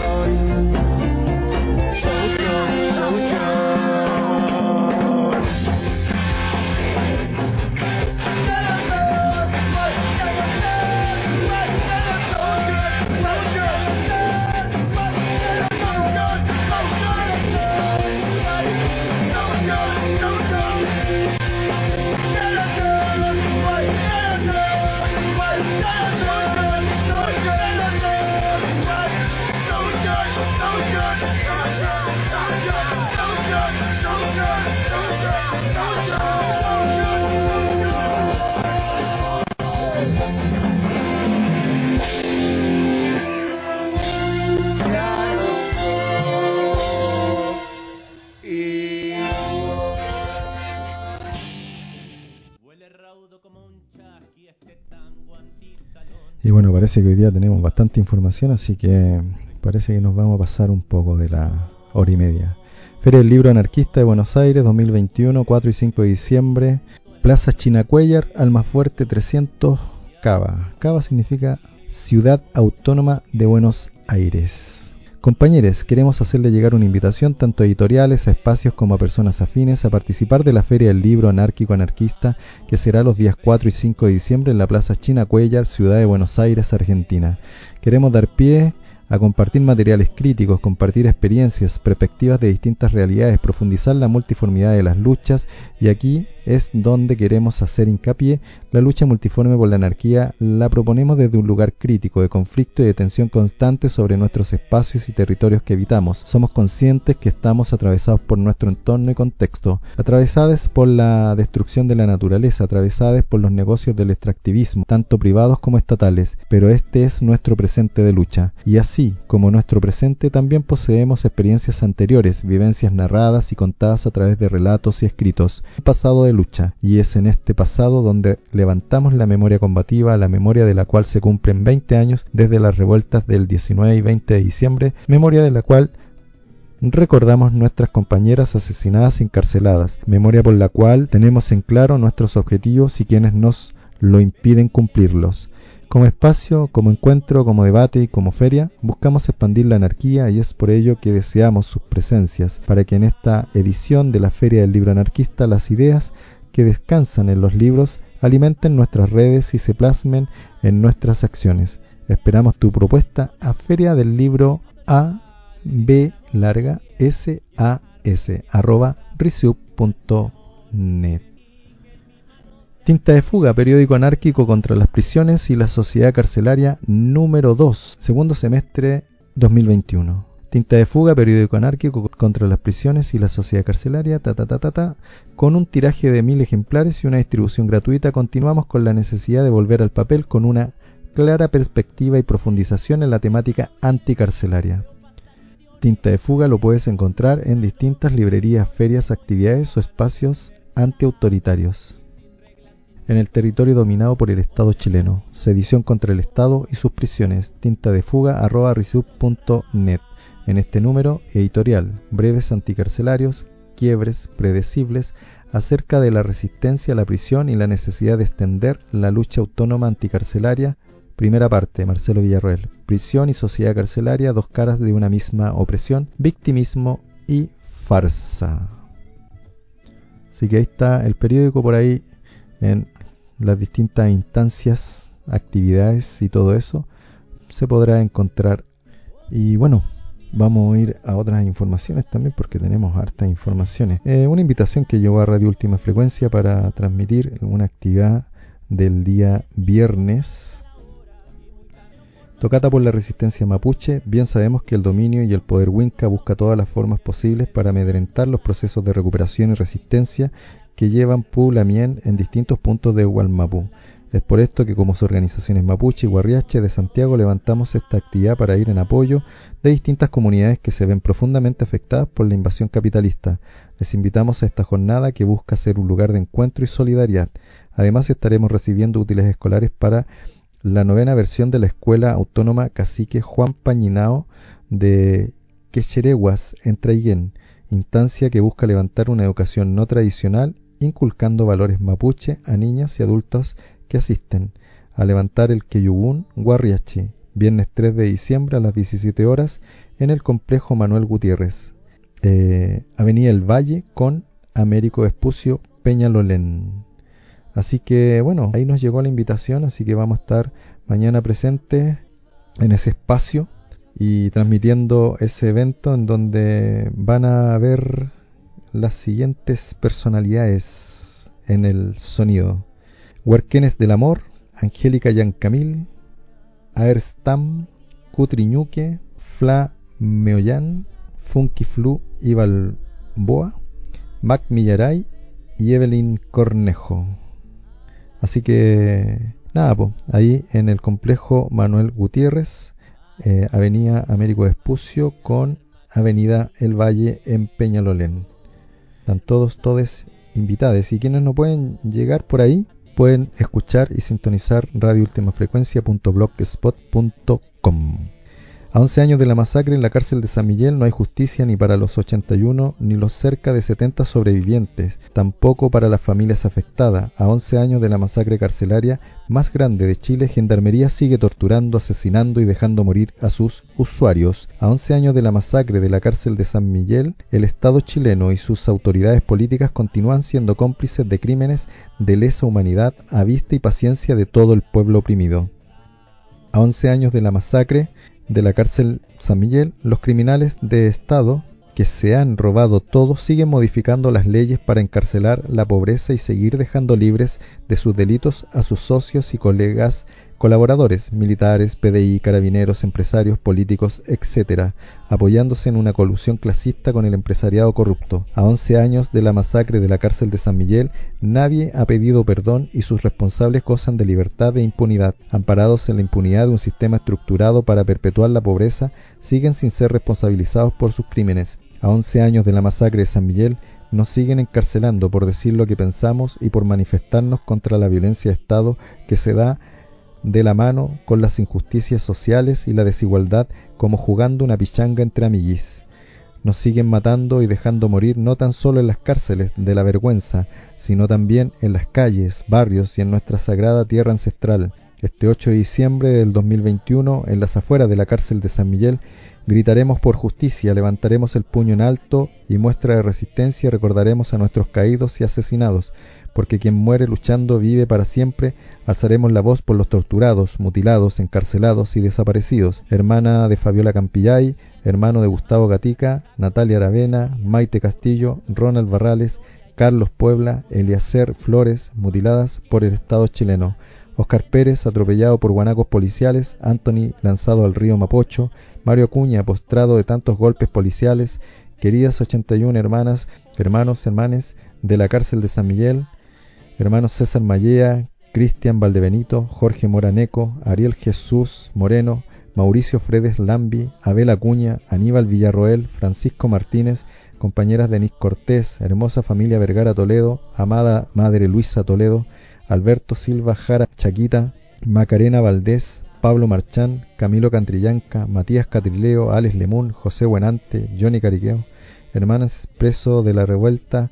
S4: parece que hoy día tenemos bastante información, así que parece que nos vamos a pasar un poco de la hora y media. Feria del Libro Anarquista de Buenos Aires 2021, 4 y 5 de diciembre. Plaza Chinacuellar, Almafuerte 300, Cava. Cava significa Ciudad Autónoma de Buenos Aires. Compañeros, queremos hacerle llegar una invitación tanto a editoriales, a espacios como a personas afines a participar de la Feria del Libro Anárquico Anarquista que será los días 4 y 5 de diciembre en la Plaza China Cuellar, Ciudad de Buenos Aires, Argentina. Queremos dar pie a compartir materiales críticos, compartir experiencias, perspectivas de distintas realidades, profundizar la multiformidad de las luchas y aquí es donde queremos hacer hincapié. La lucha multiforme por la anarquía la proponemos desde un lugar crítico de conflicto y de tensión constante sobre nuestros espacios y territorios que habitamos. Somos conscientes que estamos atravesados por nuestro entorno y contexto, atravesados por la destrucción de la naturaleza, atravesados por los negocios del extractivismo, tanto privados como estatales, pero este es nuestro presente de lucha. Y así como nuestro presente también poseemos experiencias anteriores, vivencias narradas y contadas a través de relatos y escritos, un pasado de lucha, y es en este pasado donde levantamos la memoria combativa, la memoria de la cual se cumplen 20 años desde las revueltas del 19 y 20 de diciembre, memoria de la cual recordamos nuestras compañeras asesinadas y encarceladas, memoria por la cual tenemos en claro nuestros objetivos y quienes nos lo impiden cumplirlos. Como espacio, como encuentro, como debate y como feria, buscamos expandir la anarquía y es por ello que deseamos sus presencias, para que en esta edición de la Feria del Libro Anarquista las ideas que descansan en los libros alimenten nuestras redes y se plasmen en nuestras acciones. Esperamos tu propuesta a feria del libro a b larga s a s arroba Tinta de fuga, periódico anárquico contra las prisiones y la sociedad carcelaria número 2, segundo semestre 2021. Tinta de fuga, periódico anárquico contra las prisiones y la sociedad carcelaria, ta ta ta ta ta, con un tiraje de mil ejemplares y una distribución gratuita, continuamos con la necesidad de volver al papel con una clara perspectiva y profundización en la temática anticarcelaria. Tinta de fuga lo puedes encontrar en distintas librerías, ferias, actividades o espacios antiautoritarios en el territorio dominado por el Estado chileno. Sedición contra el Estado y sus prisiones. Tinta de fuga arroba net. En este número, editorial, breves anticarcelarios, quiebres predecibles acerca de la resistencia a la prisión y la necesidad de extender la lucha autónoma anticarcelaria. Primera parte, Marcelo Villarroel. Prisión y sociedad carcelaria, dos caras de una misma opresión, victimismo y farsa. Así que ahí está el periódico por ahí en las distintas instancias, actividades y todo eso, se podrá encontrar. Y bueno, vamos a ir a otras informaciones también porque tenemos hartas informaciones. Eh, una invitación que llegó a Radio Última Frecuencia para transmitir una actividad del día viernes. Tocata por la resistencia mapuche, bien sabemos que el dominio y el poder winca busca todas las formas posibles para amedrentar los procesos de recuperación y resistencia que llevan Pulamien en distintos puntos de Hualmapú. Es por esto que como organizaciones Mapuche y Guarriache de Santiago levantamos esta actividad para ir en apoyo de distintas comunidades que se ven profundamente afectadas por la invasión capitalista. Les invitamos a esta jornada que busca ser un lugar de encuentro y solidaridad. Además estaremos recibiendo útiles escolares para la novena versión de la Escuela Autónoma Cacique Juan Pañinao de Quechereguas en Traiguén, instancia que busca levantar una educación no tradicional inculcando valores mapuche a niñas y adultos que asisten a levantar el Keyugun Guarriachi, viernes 3 de diciembre a las 17 horas en el complejo Manuel Gutiérrez, eh, Avenida El Valle con Américo Espucio Peñalolén. Así que bueno, ahí nos llegó la invitación, así que vamos a estar mañana presentes en ese espacio y transmitiendo ese evento en donde van a ver las siguientes personalidades en el sonido. Huerquenes del Amor, Angélica Yancamil, Aerstam, Cutriñuque, Fla Meoyan, Funky Flu y Balboa, Mac Millaray y Evelyn Cornejo. Así que nada, pues, ahí en el complejo Manuel Gutiérrez, eh, Avenida Américo Espucio con Avenida El Valle en Peñalolén. Están todos, todes invitados. Y quienes no pueden llegar por ahí, pueden escuchar y sintonizar radioultimafrecuencia.blogspot.com. A 11 años de la masacre en la cárcel de San Miguel no hay justicia ni para los 81 ni los cerca de 70 sobrevivientes, tampoco para las familias afectadas. A 11 años de la masacre carcelaria más grande de Chile, Gendarmería sigue torturando, asesinando y dejando morir a sus usuarios. A 11 años de la masacre de la cárcel de San Miguel, el Estado chileno y sus autoridades políticas continúan siendo cómplices de crímenes de lesa humanidad a vista y paciencia de todo el pueblo oprimido. A 11 años de la masacre, de la cárcel San Miguel, los criminales de Estado que se han robado todo siguen modificando las leyes para encarcelar la pobreza y seguir dejando libres de sus delitos a sus socios y colegas colaboradores, militares, PDI, carabineros, empresarios, políticos, etc., apoyándose en una colusión clasista con el empresariado corrupto. A 11 años de la masacre de la cárcel de San Miguel, nadie ha pedido perdón y sus responsables gozan de libertad e impunidad. Amparados en la impunidad de un sistema estructurado para perpetuar la pobreza, siguen sin ser responsabilizados por sus crímenes. A 11 años de la masacre de San Miguel, nos siguen encarcelando por decir lo que pensamos y por manifestarnos contra la violencia de Estado que se da de la mano con las injusticias sociales y la desigualdad como jugando una pichanga entre amiguis. Nos siguen matando y dejando morir no tan solo en las cárceles de la vergüenza, sino también en las calles, barrios y en nuestra sagrada tierra ancestral. Este 8 de diciembre del 2021, en las afueras de la cárcel de San Miguel, gritaremos por justicia, levantaremos el puño en alto y muestra de resistencia recordaremos a nuestros caídos y asesinados, porque quien muere luchando vive para siempre, alzaremos la voz por los torturados, mutilados, encarcelados y desaparecidos. Hermana de Fabiola Campillay, hermano de Gustavo Gatica, Natalia Aravena, Maite Castillo, Ronald Barrales, Carlos Puebla, Eliacer Flores, mutiladas por el Estado chileno. Oscar Pérez, atropellado por guanacos policiales, Anthony lanzado al río Mapocho, Mario Acuña, postrado de tantos golpes policiales, queridas 81 hermanas, hermanos, hermanes de la cárcel de San Miguel, hermanos César Mallea, Cristian Valdebenito, Jorge Moraneco, Ariel Jesús Moreno, Mauricio Fredes Lambi, Abel Acuña, Aníbal Villarroel, Francisco Martínez, compañeras Denis Cortés, hermosa familia Vergara Toledo, amada madre Luisa Toledo, Alberto Silva Jara Chaquita, Macarena Valdés, Pablo Marchán, Camilo Cantrillanca, Matías Catrileo, Alex Lemún, José Buenante, Johnny Cariqueo, hermanas preso de la revuelta,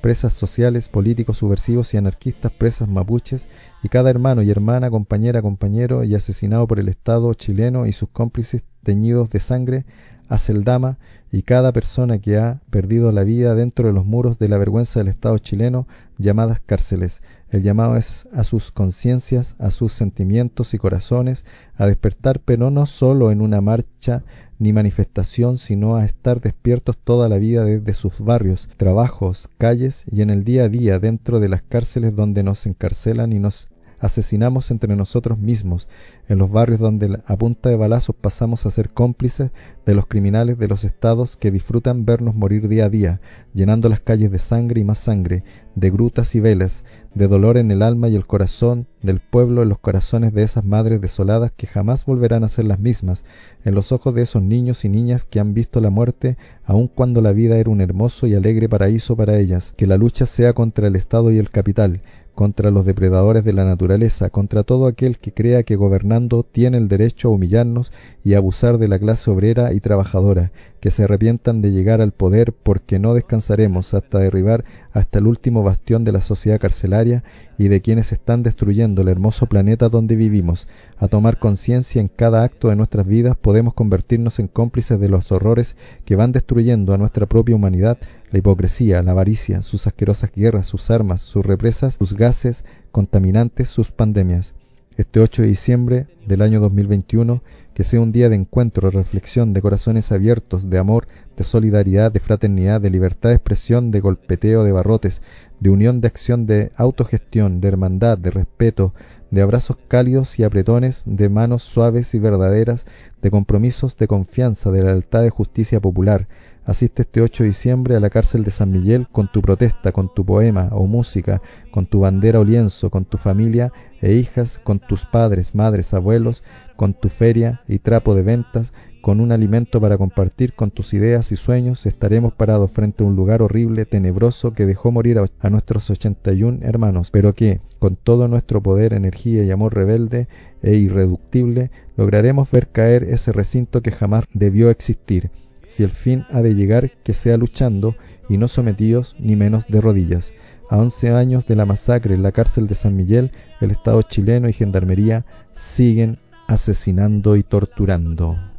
S4: presas sociales, políticos, subversivos y anarquistas, presas mapuches, y cada hermano y hermana, compañera, compañero y asesinado por el Estado chileno y sus cómplices teñidos de sangre, a Celdama y cada persona que ha perdido la vida dentro de los muros de la vergüenza del Estado chileno, llamadas cárceles. El llamado es a sus conciencias, a sus sentimientos y corazones, a despertar, pero no solo en una marcha ni manifestación, sino a estar despiertos toda la vida desde sus barrios, trabajos, calles y en el día a día dentro de las cárceles donde nos encarcelan y nos asesinamos entre nosotros mismos, en los barrios donde a punta de balazos pasamos a ser cómplices de los criminales de los estados que disfrutan vernos morir día a día, llenando las calles de sangre y más sangre, de grutas y velas, de dolor en el alma y el corazón del pueblo, en los corazones de esas madres desoladas que jamás volverán a ser las mismas, en los ojos de esos niños y niñas que han visto la muerte aun cuando la vida era un hermoso y alegre paraíso para ellas, que la lucha sea contra el Estado y el capital, contra los depredadores de la naturaleza, contra todo aquel que crea que gobernando tiene el derecho a humillarnos y abusar de la clase obrera y trabajadora, que se arrepientan de llegar al poder porque no descansaremos hasta derribar hasta el último bastión de la sociedad carcelaria y de quienes están destruyendo el hermoso planeta donde vivimos. A tomar conciencia en cada acto de nuestras vidas podemos convertirnos en cómplices de los horrores que van destruyendo a nuestra propia humanidad la hipocresía, la avaricia, sus asquerosas guerras, sus armas, sus represas, sus gases contaminantes, sus pandemias. Este 8 de diciembre del año 2021, que sea un día de encuentro, de reflexión, de corazones abiertos, de amor, de solidaridad, de fraternidad, de libertad de expresión, de golpeteo de barrotes, de unión de acción, de autogestión, de hermandad, de respeto, de abrazos cálidos y apretones, de manos suaves y verdaderas, de compromisos de confianza, de lealtad de justicia popular, Asiste este 8 de diciembre a la cárcel de San Miguel con tu protesta, con tu poema o música, con tu bandera o lienzo, con tu familia e hijas, con tus padres, madres, abuelos, con tu feria y trapo de ventas, con un alimento para compartir con tus ideas y sueños, estaremos parados frente a un lugar horrible, tenebroso, que dejó morir a, a nuestros 81 hermanos, pero que, con todo nuestro poder, energía y amor rebelde e irreductible, lograremos ver caer ese recinto que jamás debió existir si el fin ha de llegar, que sea luchando y no sometidos ni menos de rodillas. A once años de la masacre en la cárcel de San Miguel, el Estado chileno y Gendarmería siguen asesinando y torturando.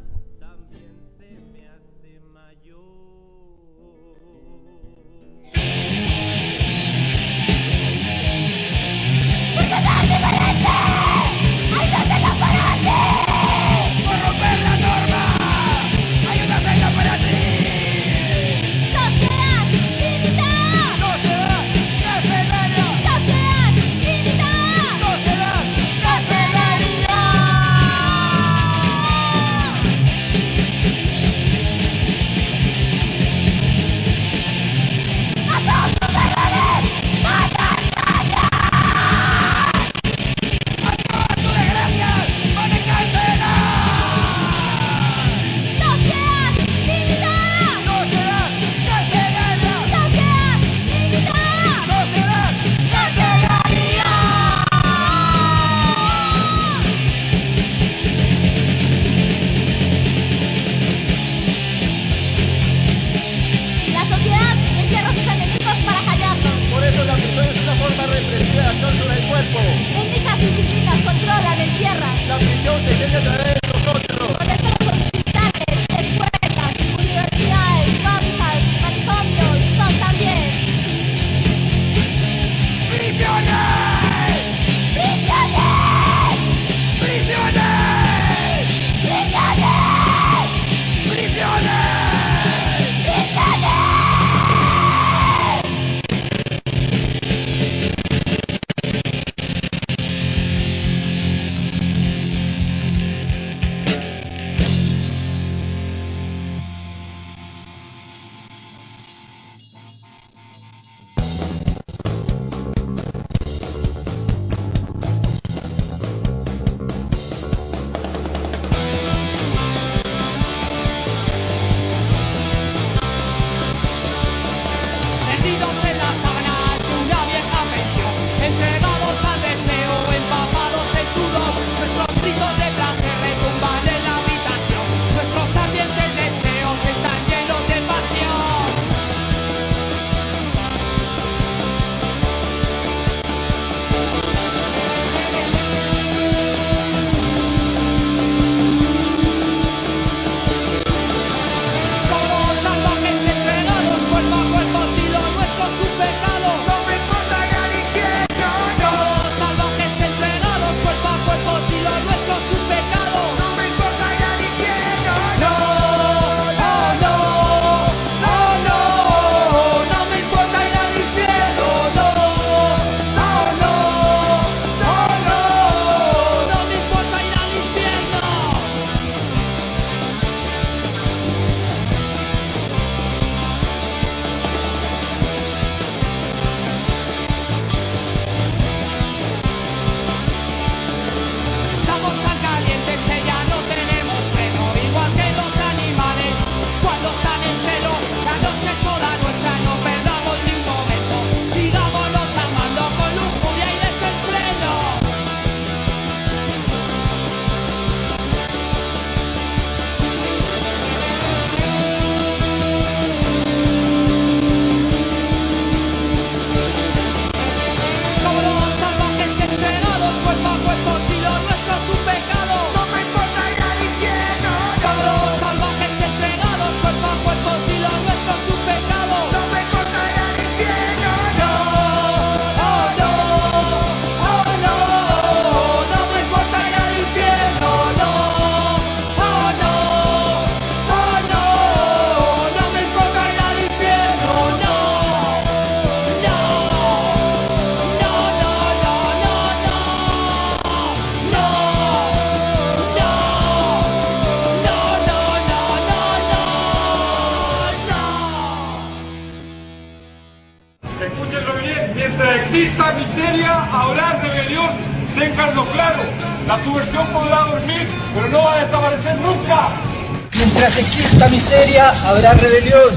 S14: Habrá rebelión.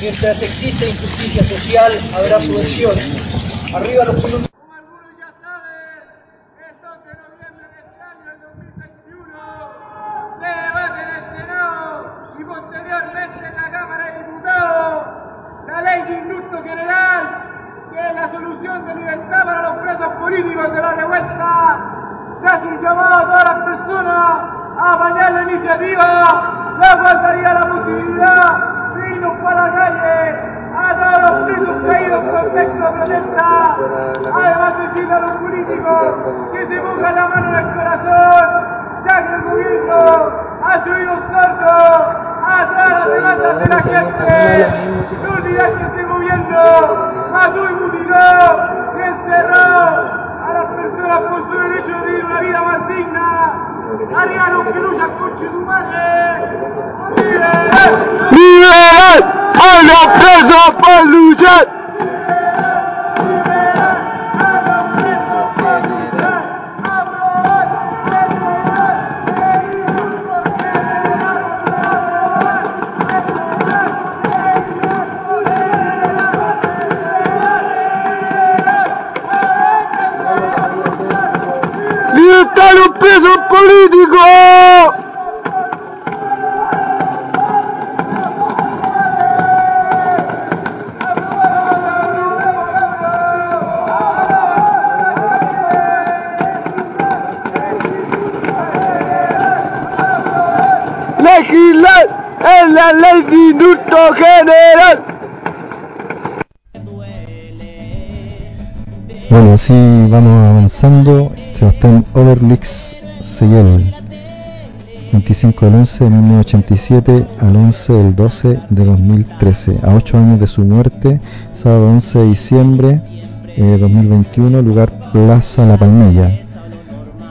S15: Mientras exista injusticia social, habrá subversión. Arriba los columnos.
S16: se Además decirle a los políticos que se pongan la mano en el corazón ya que el gobierno ha subido sordos a todas las demandas de la gente. No olvidar que este gobierno mató y mutiló y encerró a las personas por su derecho de vivir una vida más digna. Arriba los que luchan con Chetumare.
S17: ¡Liberar a los presos por luchar!
S4: Así vamos avanzando. Sebastián Overlix Seyel, 25 del 11 de 1987 al 11 del 12 de 2013, a 8 años de su muerte, sábado 11 de diciembre de 2021, lugar Plaza La Palmilla.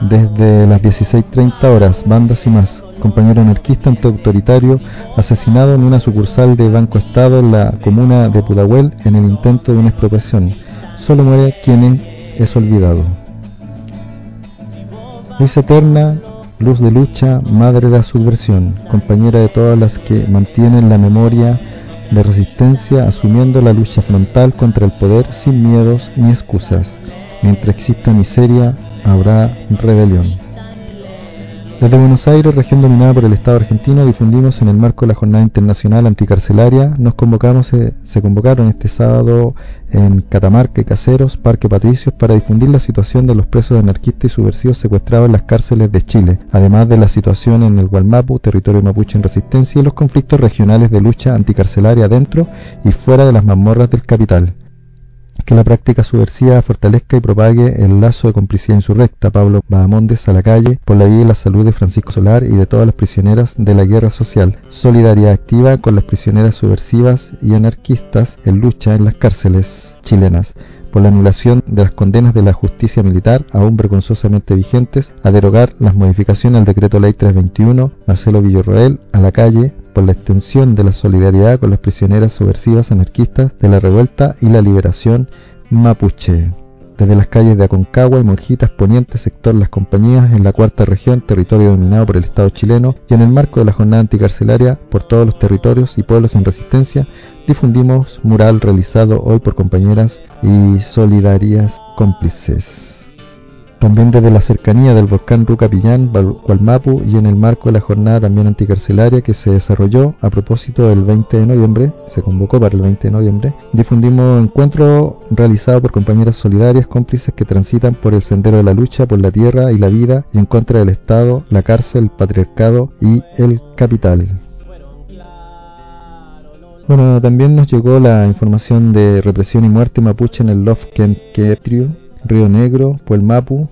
S4: Desde las 16.30 horas, bandas y más, compañero anarquista antiautoritario asesinado en una sucursal de Banco Estado en la comuna de Pudahuel en el intento de una expropiación. Solo muere quien es olvidado. Luz eterna, luz de lucha, madre de la subversión, compañera de todas las que mantienen la memoria de resistencia asumiendo la lucha frontal contra el poder sin miedos ni excusas. Mientras exista miseria, habrá rebelión. Desde Buenos Aires, región dominada por el Estado argentino, difundimos en el marco de la Jornada Internacional Anticarcelaria, nos convocamos, se, se convocaron este sábado en Catamarca Caseros, Parque Patricios, para difundir la situación de los presos anarquistas y subversivos secuestrados en las cárceles de Chile, además de la situación en el Gualmapu, territorio mapuche en resistencia, y los conflictos regionales de lucha anticarcelaria dentro y fuera de las mazmorras del capital que la práctica subversiva fortalezca y propague el lazo de complicidad insurrecta. Pablo Bahamondes a la calle por la vida y la salud de Francisco Solar y de todas las prisioneras de la guerra social. Solidaridad activa con las prisioneras subversivas y anarquistas en lucha en las cárceles chilenas por la anulación de las condenas de la justicia militar aún vergonzosamente vigentes, a derogar las modificaciones al decreto ley 321, Marcelo Villarroel a la calle por la extensión de la solidaridad con las prisioneras subversivas anarquistas de la revuelta y la liberación mapuche. Desde las calles de Aconcagua y Monjitas Poniente, sector Las Compañías, en la cuarta región, territorio dominado por el Estado chileno, y en el marco de la jornada anticarcelaria por todos los territorios y pueblos en resistencia, difundimos mural realizado hoy por compañeras y solidarias cómplices. También desde la cercanía del volcán Rucapillán, Gualmapu y en el marco de la jornada también anticarcelaria que se desarrolló a propósito del 20 de noviembre, se convocó para el 20 de noviembre, difundimos encuentro realizado por compañeras solidarias cómplices que transitan por el sendero de la lucha por la tierra y la vida en contra del Estado, la cárcel, el patriarcado y el capital. Bueno, también nos llegó la información de represión y muerte mapuche en el Lofkenquetrio, Río Negro, Puelmapu.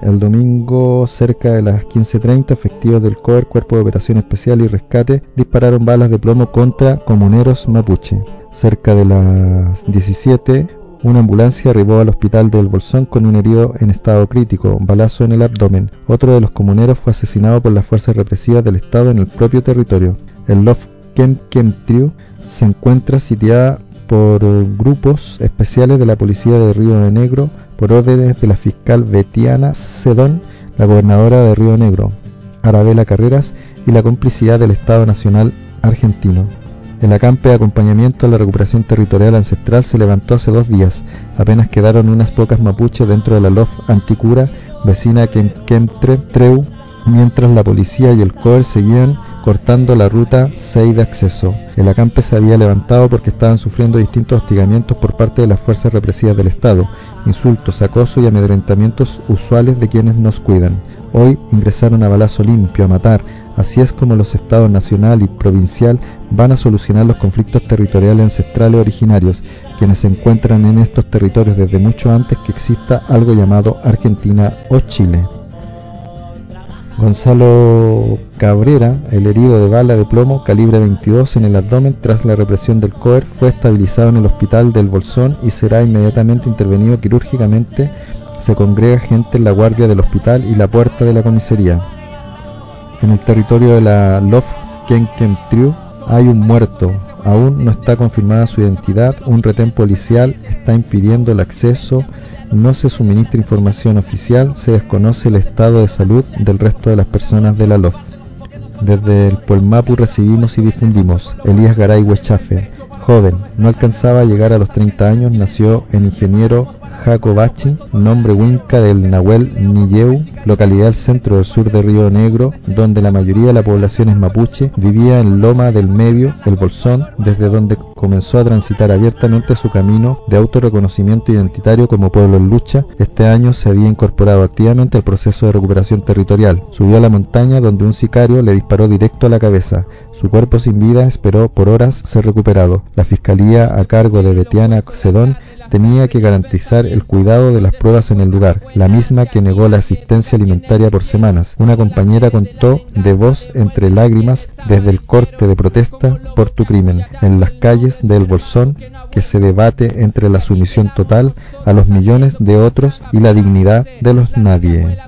S4: El domingo, cerca de las 15.30, efectivos del COER, Cuerpo de Operación Especial y Rescate, dispararon balas de plomo contra comuneros mapuche. Cerca de las 17, una ambulancia arribó al hospital del Bolsón con un herido en estado crítico, balazo en el abdomen. Otro de los comuneros fue asesinado por las fuerzas represivas del Estado en el propio territorio. El Lofkenquetrio se encuentra sitiada por grupos especiales de la Policía de Río Negro por órdenes de la fiscal Betiana Sedón, la gobernadora de Río Negro, Arabela Carreras y la complicidad del Estado Nacional Argentino. El acampe de acompañamiento a la recuperación territorial ancestral se levantó hace dos días. Apenas quedaron unas pocas mapuches dentro de la LOF Anticura, vecina que Treu, mientras la policía y el COER seguían cortando la ruta 6 de acceso. El acampe se había levantado porque estaban sufriendo distintos hostigamientos por parte de las fuerzas represivas del Estado, insultos, acoso y amedrentamientos usuales de quienes nos cuidan. Hoy ingresaron a balazo limpio a matar, así es como los estados nacional y provincial van a solucionar los conflictos territoriales ancestrales originarios, quienes se encuentran en estos territorios desde mucho antes que exista algo llamado Argentina o Chile. Gonzalo Cabrera, el herido de bala de plomo calibre 22 en el abdomen tras la represión del COER, fue estabilizado en el hospital del Bolsón y será inmediatamente intervenido quirúrgicamente. Se congrega gente en la guardia del hospital y la puerta de la comisaría. En el territorio de la Lof Triu hay un muerto. Aún no está confirmada su identidad. Un retén policial está impidiendo el acceso no se suministra información oficial, se desconoce el estado de salud del resto de las personas de la LOF. Desde el Polmapu recibimos y difundimos Elías Garay Huechafe, joven, no alcanzaba a llegar a los 30 años, nació en Ingeniero Jacobachi, nombre huinca del Nahuel Niyeu, localidad del centro sur de Río Negro, donde la mayoría de la población es mapuche, vivía en Loma del Medio, el Bolsón, desde donde comenzó a transitar abiertamente su camino de autorreconocimiento identitario como pueblo en lucha. Este año se había incorporado activamente al proceso de recuperación territorial. Subió a la montaña donde un sicario le disparó directo a la cabeza. Su cuerpo sin vida esperó por horas ser recuperado. La fiscalía a cargo de Betiana Sedón tenía que garantizar el cuidado de las pruebas en el lugar, la misma que negó la asistencia alimentaria por semanas. Una compañera contó de voz entre lágrimas desde el corte de protesta por tu crimen en las calles del Bolsón que se debate entre la sumisión total a los millones de otros y la dignidad de los nadie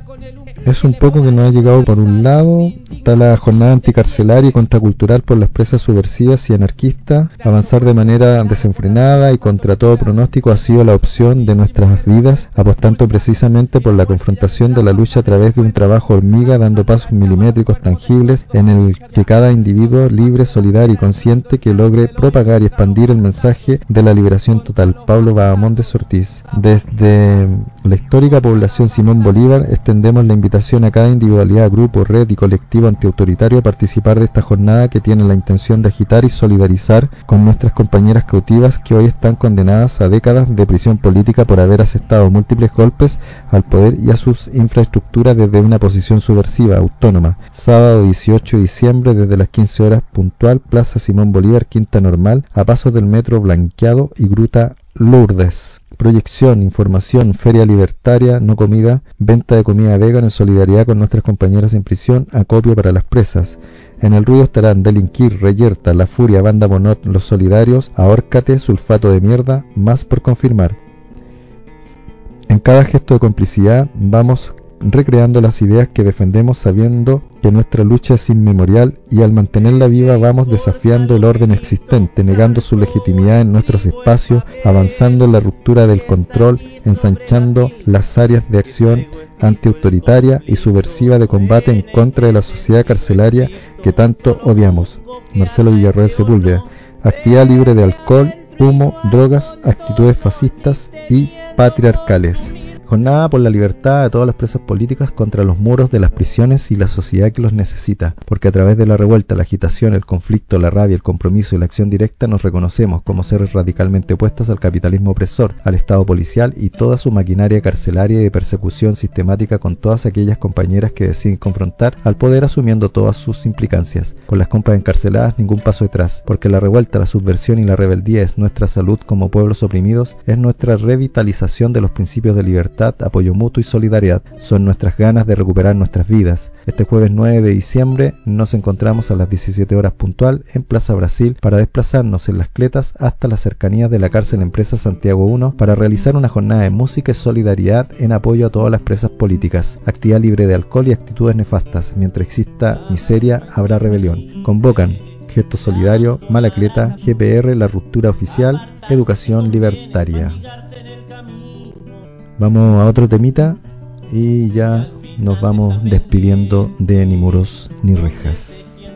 S4: es un poco que nos ha llegado por un lado, está la jornada anticarcelaria y contracultural por las presas subversivas y anarquistas, avanzar de manera desenfrenada y contra todo pronóstico ha sido la opción de nuestras vidas, apostando precisamente por la confrontación de la lucha a través de un trabajo hormiga, dando pasos milimétricos tangibles en el que cada individuo libre, solidario y consciente que logre propagar y expandir el mensaje de la liberación total. Pablo Bahamondes Ortiz. Desde la histórica población Simón Bolívar extendemos la invitación a cada individualidad, grupo, red y colectivo antiautoritario participar de esta jornada que tiene la intención de agitar y solidarizar con nuestras compañeras cautivas que hoy están condenadas a décadas de prisión política por haber aceptado múltiples golpes al poder y a sus infraestructuras desde una posición subversiva, autónoma. Sábado 18 de diciembre desde las 15 horas puntual, Plaza Simón Bolívar, Quinta Normal, a pasos del metro Blanqueado y Gruta Lourdes. Proyección, información, feria libertaria, no comida, venta de comida vegan en solidaridad con nuestras compañeras en prisión, acopio para las presas. En el ruido estarán Delinquir, Reyerta, La Furia, Banda Monot, Los Solidarios, Ahórcate, Sulfato de Mierda, más por confirmar. En cada gesto de complicidad vamos recreando las ideas que defendemos sabiendo que nuestra lucha es inmemorial y al mantenerla viva vamos desafiando el orden existente, negando su legitimidad en nuestros espacios, avanzando en la ruptura del control, ensanchando las áreas de acción antiautoritaria y subversiva de combate en contra de la sociedad carcelaria que tanto odiamos. Marcelo Villarreal Sepúlveda. Actividad libre de alcohol, humo, drogas, actitudes fascistas y patriarcales. Jornada por la libertad de todas las presas políticas contra los muros de las prisiones y la sociedad que los necesita, porque a través de la revuelta, la agitación, el conflicto, la rabia, el compromiso y la acción directa nos reconocemos como seres radicalmente opuestas al capitalismo opresor, al Estado policial y toda su maquinaria carcelaria y de persecución sistemática con todas aquellas compañeras que deciden confrontar al poder asumiendo todas sus implicancias. Con las compas encarceladas ningún paso atrás, porque la revuelta, la subversión y la rebeldía es nuestra salud como pueblos oprimidos, es nuestra revitalización de los principios de libertad apoyo mutuo y solidaridad. Son nuestras ganas de recuperar nuestras vidas. Este jueves 9 de diciembre nos encontramos a las 17 horas puntual en Plaza Brasil para desplazarnos en las cletas hasta las cercanías de la cárcel Empresa Santiago 1 para realizar una jornada de música y solidaridad en apoyo a todas las presas políticas. Actividad libre de alcohol y actitudes nefastas. Mientras exista miseria, habrá rebelión. Convocan Gesto Solidario, Malacleta, GPR, La Ruptura Oficial, educación libertaria. Vamos a otro temita y ya nos vamos despidiendo de ni muros ni rejas.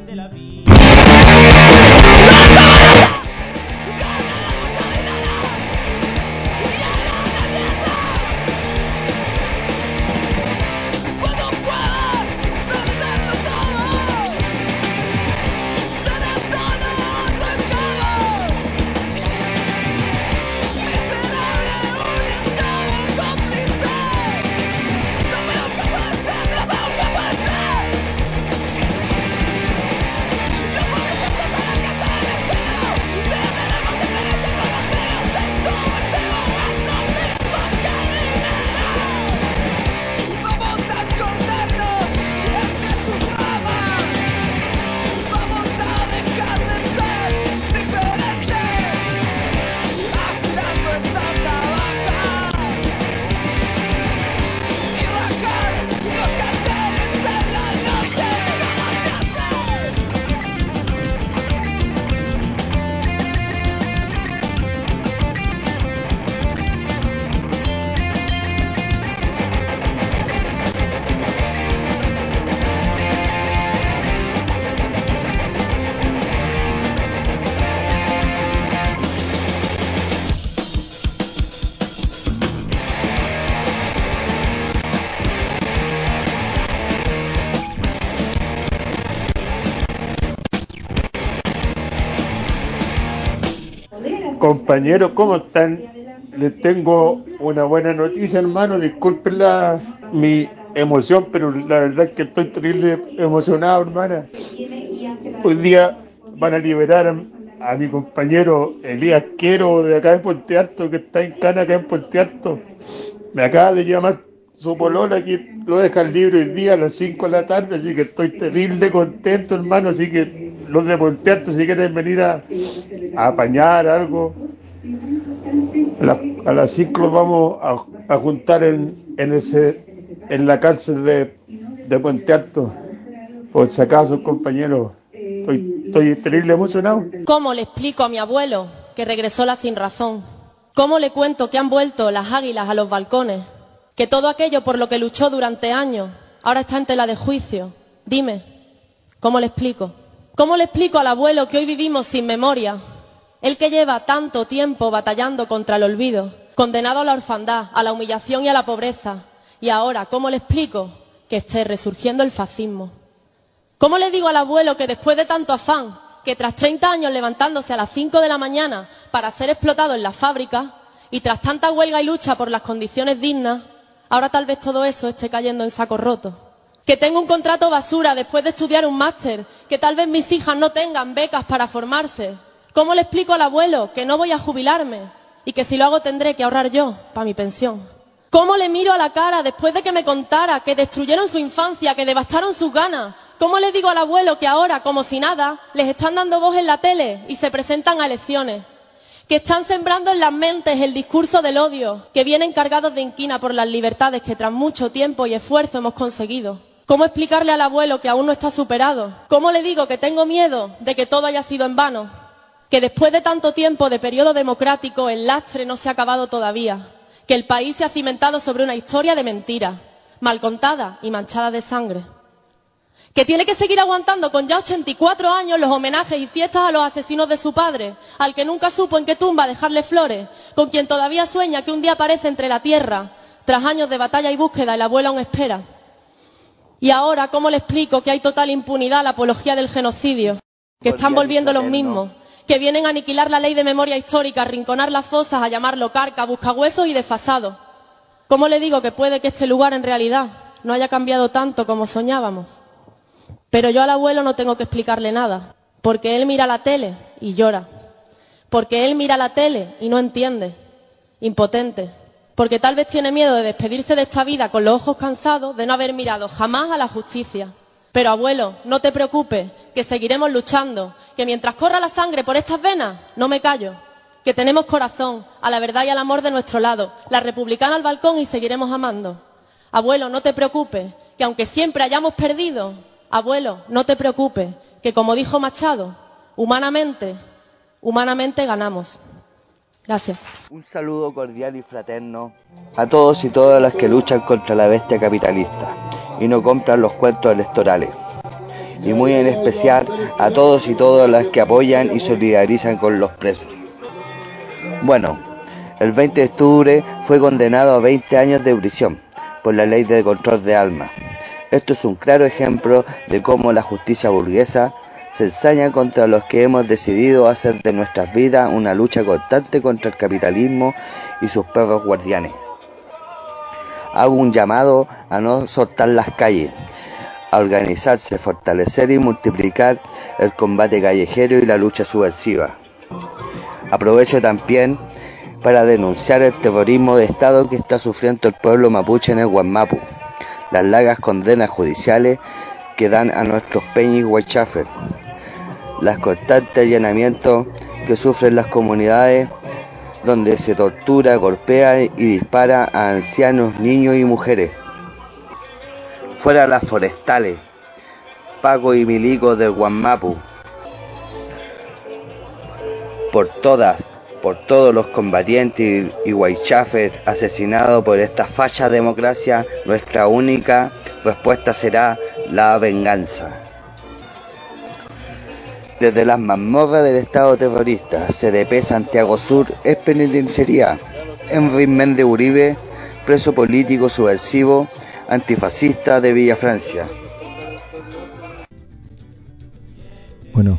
S18: Compañeros, ¿cómo están? Les tengo una buena noticia, hermano. Disculpen la, mi emoción, pero la verdad es que estoy terrible emocionado, hermana. Hoy día van a liberar a, mi compañero Elías Quero de acá en Puente Alto, que está en Cana acá en Puente Alto. Me acaba de llamar su polola que lo deja libre hoy día a las 5 de la tarde, así que estoy terrible contento, hermano. Así que los de Puente Alto, si quieren venir a, a apañar algo, la- a 5 los vamos a, juntar en, en, ese, en la cárcel de, de Puente Alto. Por si acaso, compañeros, estoy, estoy terrible emocionado.
S19: ¿Cómo le explico a mi abuelo que regresó la sin razón? ¿Cómo le cuento que han vuelto las águilas a los balcones? Que todo aquello por lo que luchó durante años ahora está en tela de juicio. Dime, ¿cómo le explico? ¿Cómo le explico al abuelo que hoy vivimos sin memoria? Él que lleva tanto tiempo batallando contra el olvido, condenado a la orfandad, a la humillación y a la pobreza. Y ahora, ¿cómo le explico que esté resurgiendo el fascismo? ¿Cómo le digo al abuelo que después de tanto afán, que tras 30 años levantándose a las 5 de la mañana para ser explotado en la fábrica, y tras tanta huelga y lucha por las condiciones dignas, ahora tal vez todo eso esté cayendo en saco roto? Que tengo un contrato basura después de estudiar un máster, que tal vez mis hijas no tengan becas para formarse. ¿Cómo le explico al abuelo que no voy a jubilarme y que si lo hago tendré que ahorrar yo para mi pensión? ¿Cómo le miro a la cara después de que me contara que destruyeron su infancia, que devastaron sus ganas? ¿Cómo le digo al abuelo que ahora, como si nada, les están dando voz en la tele y se presentan a elecciones? Que están sembrando en las mentes el discurso del odio, que vienen cargados de inquina por las libertades que tras mucho tiempo y esfuerzo hemos conseguido. ¿Cómo explicarle al abuelo que aún no está superado? ¿Cómo le digo que tengo miedo de que todo haya sido en vano? Que después de tanto tiempo de periodo democrático el lastre no se ha acabado todavía que el país se ha cimentado sobre una historia de mentiras, mal contada y manchada de sangre. Que tiene que seguir aguantando con ya 84 años los homenajes y fiestas a los asesinos de su padre, al que nunca supo en qué tumba dejarle flores, con quien todavía sueña que un día aparece entre la tierra, tras años de batalla y búsqueda y la abuela aún espera. Y ahora, ¿cómo le explico que hay total impunidad a la apología del genocidio? Que están volviendo los mismos, que vienen a aniquilar la ley de memoria histórica, a rinconar las fosas, a llamarlo carca, buscahuesos y desfasado. ¿Cómo le digo que puede que este lugar en realidad no haya cambiado tanto como soñábamos? Pero yo al abuelo no tengo que explicarle nada, porque él mira la tele y llora, porque él mira la tele y no entiende, impotente, porque tal vez tiene miedo de despedirse de esta vida con los ojos cansados de no haber mirado jamás a la justicia. Pero abuelo, no te preocupes, que seguiremos luchando, que mientras corra la sangre por estas venas, no me callo, que tenemos corazón, a la verdad y al amor de nuestro lado, la republicana al balcón y seguiremos amando. Abuelo, no te preocupes, que aunque siempre hayamos perdido, abuelo, no te preocupes, que como dijo Machado, humanamente, humanamente ganamos. Gracias.
S20: Un saludo cordial y fraterno a todos y todas las que luchan contra la bestia capitalista y no compran los cuentos electorales. Y muy en especial a todos y todas las que apoyan y solidarizan con los presos. Bueno, el 20 de octubre fue condenado a 20 años de prisión por la ley de control de alma. Esto es un claro ejemplo de cómo la justicia burguesa se ensaña contra los que hemos decidido hacer de nuestras vidas una lucha constante contra el capitalismo y sus perros guardianes. Hago un llamado a no soltar las calles, a organizarse, fortalecer y multiplicar el combate callejero y la lucha subversiva. Aprovecho también para denunciar el terrorismo de Estado que está sufriendo el pueblo mapuche en el Guamapu, las largas condenas judiciales que dan a nuestros peñis huachafer, las constantes allanamientos que sufren las comunidades donde se tortura, golpea y dispara a ancianos, niños y mujeres. Fuera las forestales, Paco y Milico del Guamapu. Por todas, por todos los combatientes y Guaychafer asesinados por esta facha democracia, nuestra única respuesta será la venganza. Desde las mazmorras del Estado terrorista, CDP Santiago Sur es penitenciaría. Enrique Méndez Uribe, preso político subversivo, antifascista de Villa Francia.
S4: Bueno,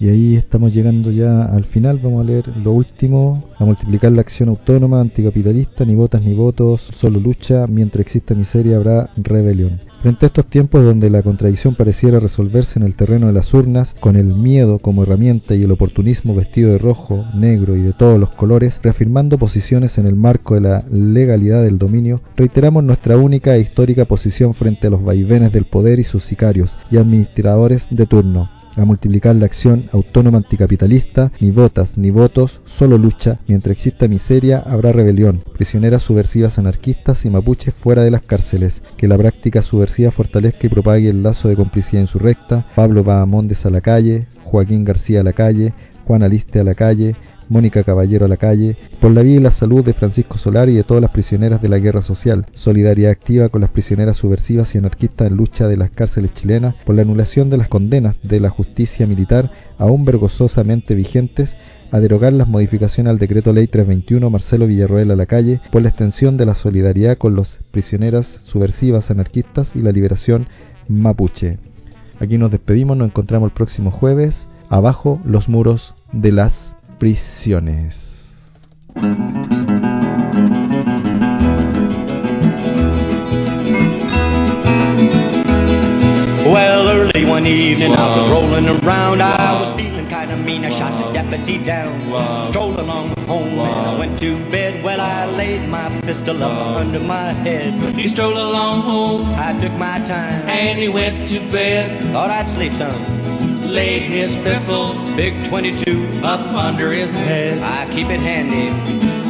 S4: y ahí estamos llegando ya al final. Vamos a leer lo último. A multiplicar la acción autónoma, anticapitalista, ni votas ni votos, solo lucha. Mientras exista miseria habrá rebelión. Frente a estos tiempos donde la contradicción pareciera resolverse en el terreno de las urnas, con el miedo como herramienta y el oportunismo vestido de rojo, negro y de todos los colores, reafirmando posiciones en el marco de la legalidad del dominio, reiteramos nuestra única e histórica posición frente a los vaivenes del poder y sus sicarios y administradores de turno a multiplicar la acción autónoma anticapitalista, ni votas ni votos, solo lucha. Mientras exista miseria, habrá rebelión, prisioneras subversivas anarquistas y mapuches fuera de las cárceles. Que la práctica subversiva fortalezca y propague el lazo de complicidad insurrecta. Pablo Bahamondes a la calle, Joaquín García a la calle, Juan Aliste a la calle, Mónica Caballero a la calle, por la vida y la salud de Francisco Solar y de todas las prisioneras de la guerra social, solidaridad activa con las prisioneras subversivas y anarquistas en lucha de las cárceles chilenas, por la anulación de las condenas de la justicia militar aún vergonzosamente vigentes, a derogar las modificaciones al decreto ley 321 Marcelo Villarroel a la calle, por la extensión de la solidaridad con las prisioneras subversivas anarquistas y la liberación mapuche. Aquí nos despedimos, nos encontramos el próximo jueves, abajo los muros de las prisiones.
S21: Well, early one evening I was rolling around. I was mean. I shot the deputy down. Strolled along home and I went to bed. Well, I laid my pistol up under my head.
S11: He strolled along home
S21: I took my time
S11: and he went to bed.
S21: Thought I'd sleep some.
S11: Laid his pistol
S21: Big 22
S11: up under his head.
S21: I keep it handy.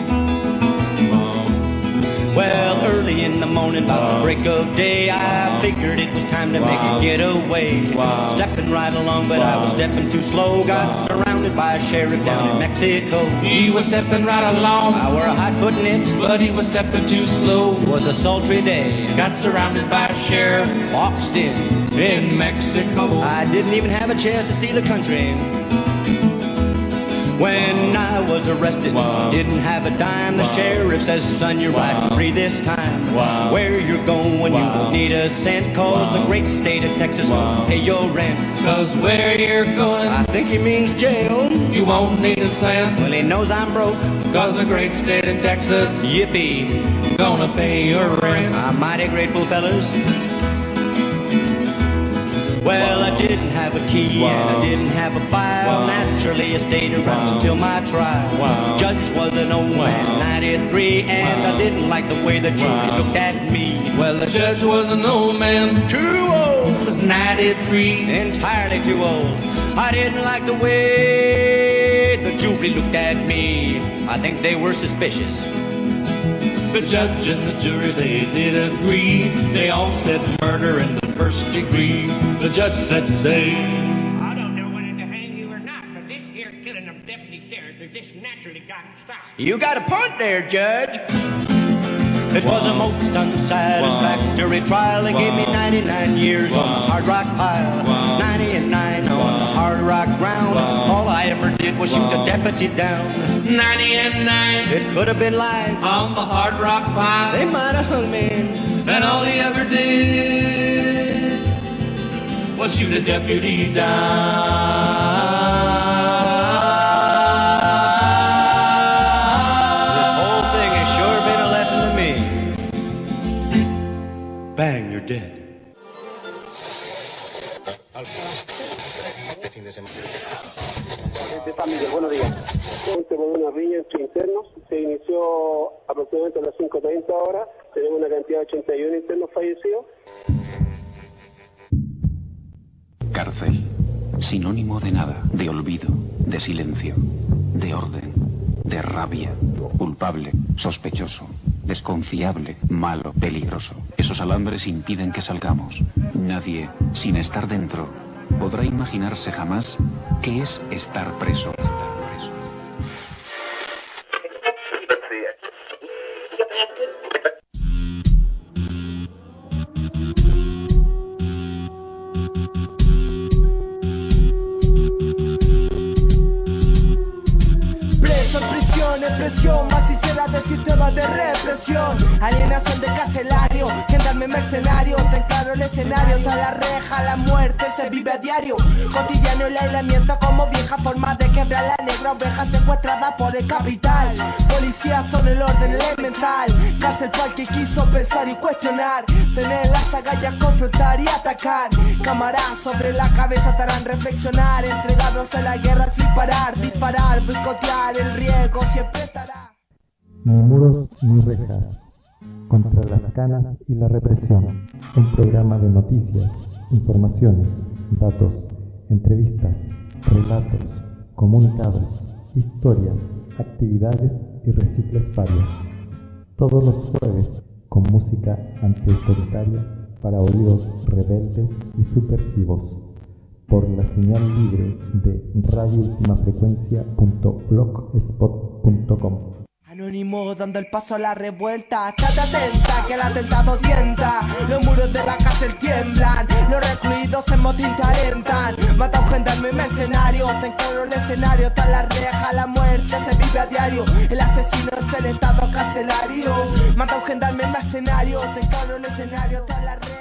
S21: Well, early in the morning, about the break of day, I figured it was time to make a getaway. Stepping right along, but I was stepping too slow. Got surrounded by a sheriff down in Mexico.
S11: He was stepping right along,
S21: I were a hot foot in it.
S11: but he was stepping too slow.
S21: Was a sultry day.
S11: Got surrounded by a sheriff
S21: Boxed in.
S11: in Mexico.
S21: I didn't even have a chance to see the country. When I was arrested, didn't have a dime. The sheriff says, son, you're riding free this time. Where you're going, you won't need a cent, cause the great state of Texas won't pay your rent.
S11: Cause where you're going,
S21: I think he means jail.
S11: you won't need a cent.
S21: Well, he knows I'm broke.
S11: Cause the great state of Texas
S21: Yippee.
S11: gonna pay your rent.
S21: I'm mighty grateful, fellas. Well, I didn't have a key and I didn't have a file. Naturally, I stayed around until my trial. Judge was an old man, 93, and I didn't like the way the jury looked at me.
S11: Well, the judge was an old man,
S21: Too old,
S11: 93.
S21: entirely too old. I didn't like the way the jury looked at me. I think they were suspicious.
S11: The judge and the jury, they did agree. They all said murder in the first degree. The judge said, say,
S22: I don't know whether to hang you or not, but this here killing of deputy sheriff is just naturally got to stop.
S21: You got a point there, Judge. It was a most unsatisfactory trial. They gave me 99 years on the hard rock pile, 99 on the hard rock ground. All I ever did was shoot a deputy down.
S11: 90 and 9
S21: It could have been life
S11: on the hard rock pile.
S21: They might have hung me.
S11: And all he ever did was shoot a deputy down.
S23: De familia, buenos días. Con una riña entre internos. Se inició aproximadamente a las 5.30 horas. Tenemos una cantidad de 81 internos fallecidos.
S2: Cárcel. Sinónimo de nada, de olvido, de silencio, de orden, de rabia, culpable, sospechoso, desconfiable, malo, peligroso. Esos alambres impiden que salgamos. Nadie, sin estar dentro, podrá imaginarse jamás qué es estar preso.
S3: Prisión, en presión, más sincera de sistema de represión. Alienación de carcelario, gendarme mercenario. Ten claro el escenario, toda la reja, la muerte se vive a diario. Cotidiano el aislamiento como vieja forma de quebrar la negra oveja secuestrada por el capital. Policías son el orden elemental. Cárcel para el que quiso pensar y cuestionar. Tener las agallas, confrontar y atacar. Cámaras sobre la cabeza te harán reflexionar. Entregados a la guerra sin parar, disparar, boicotear. El riesgo siempre estará.
S4: Ni muros ni rejas. Contra las canas y la represión. Un programa de noticias, informaciones, datos, entrevistas, relatos, comunicados, historias, actividades y recicles varios. Todos los jueves con música antiautoritaria para oídos rebeldes y subversivos por la señal libre de
S3: Anónimo dando el paso a la revuelta. Estate atenta que el atentado tienta. Los muros de la cárcel tiemblan. Los recluidos en motín te alentan. Mata a un gendarme mercenario. Ten claro el escenario. Está la reja, la muerte se vive a diario. El asesino es el estado carcelario. Mata a un gendarme mercenario. Ten claro el escenario. Está la reja.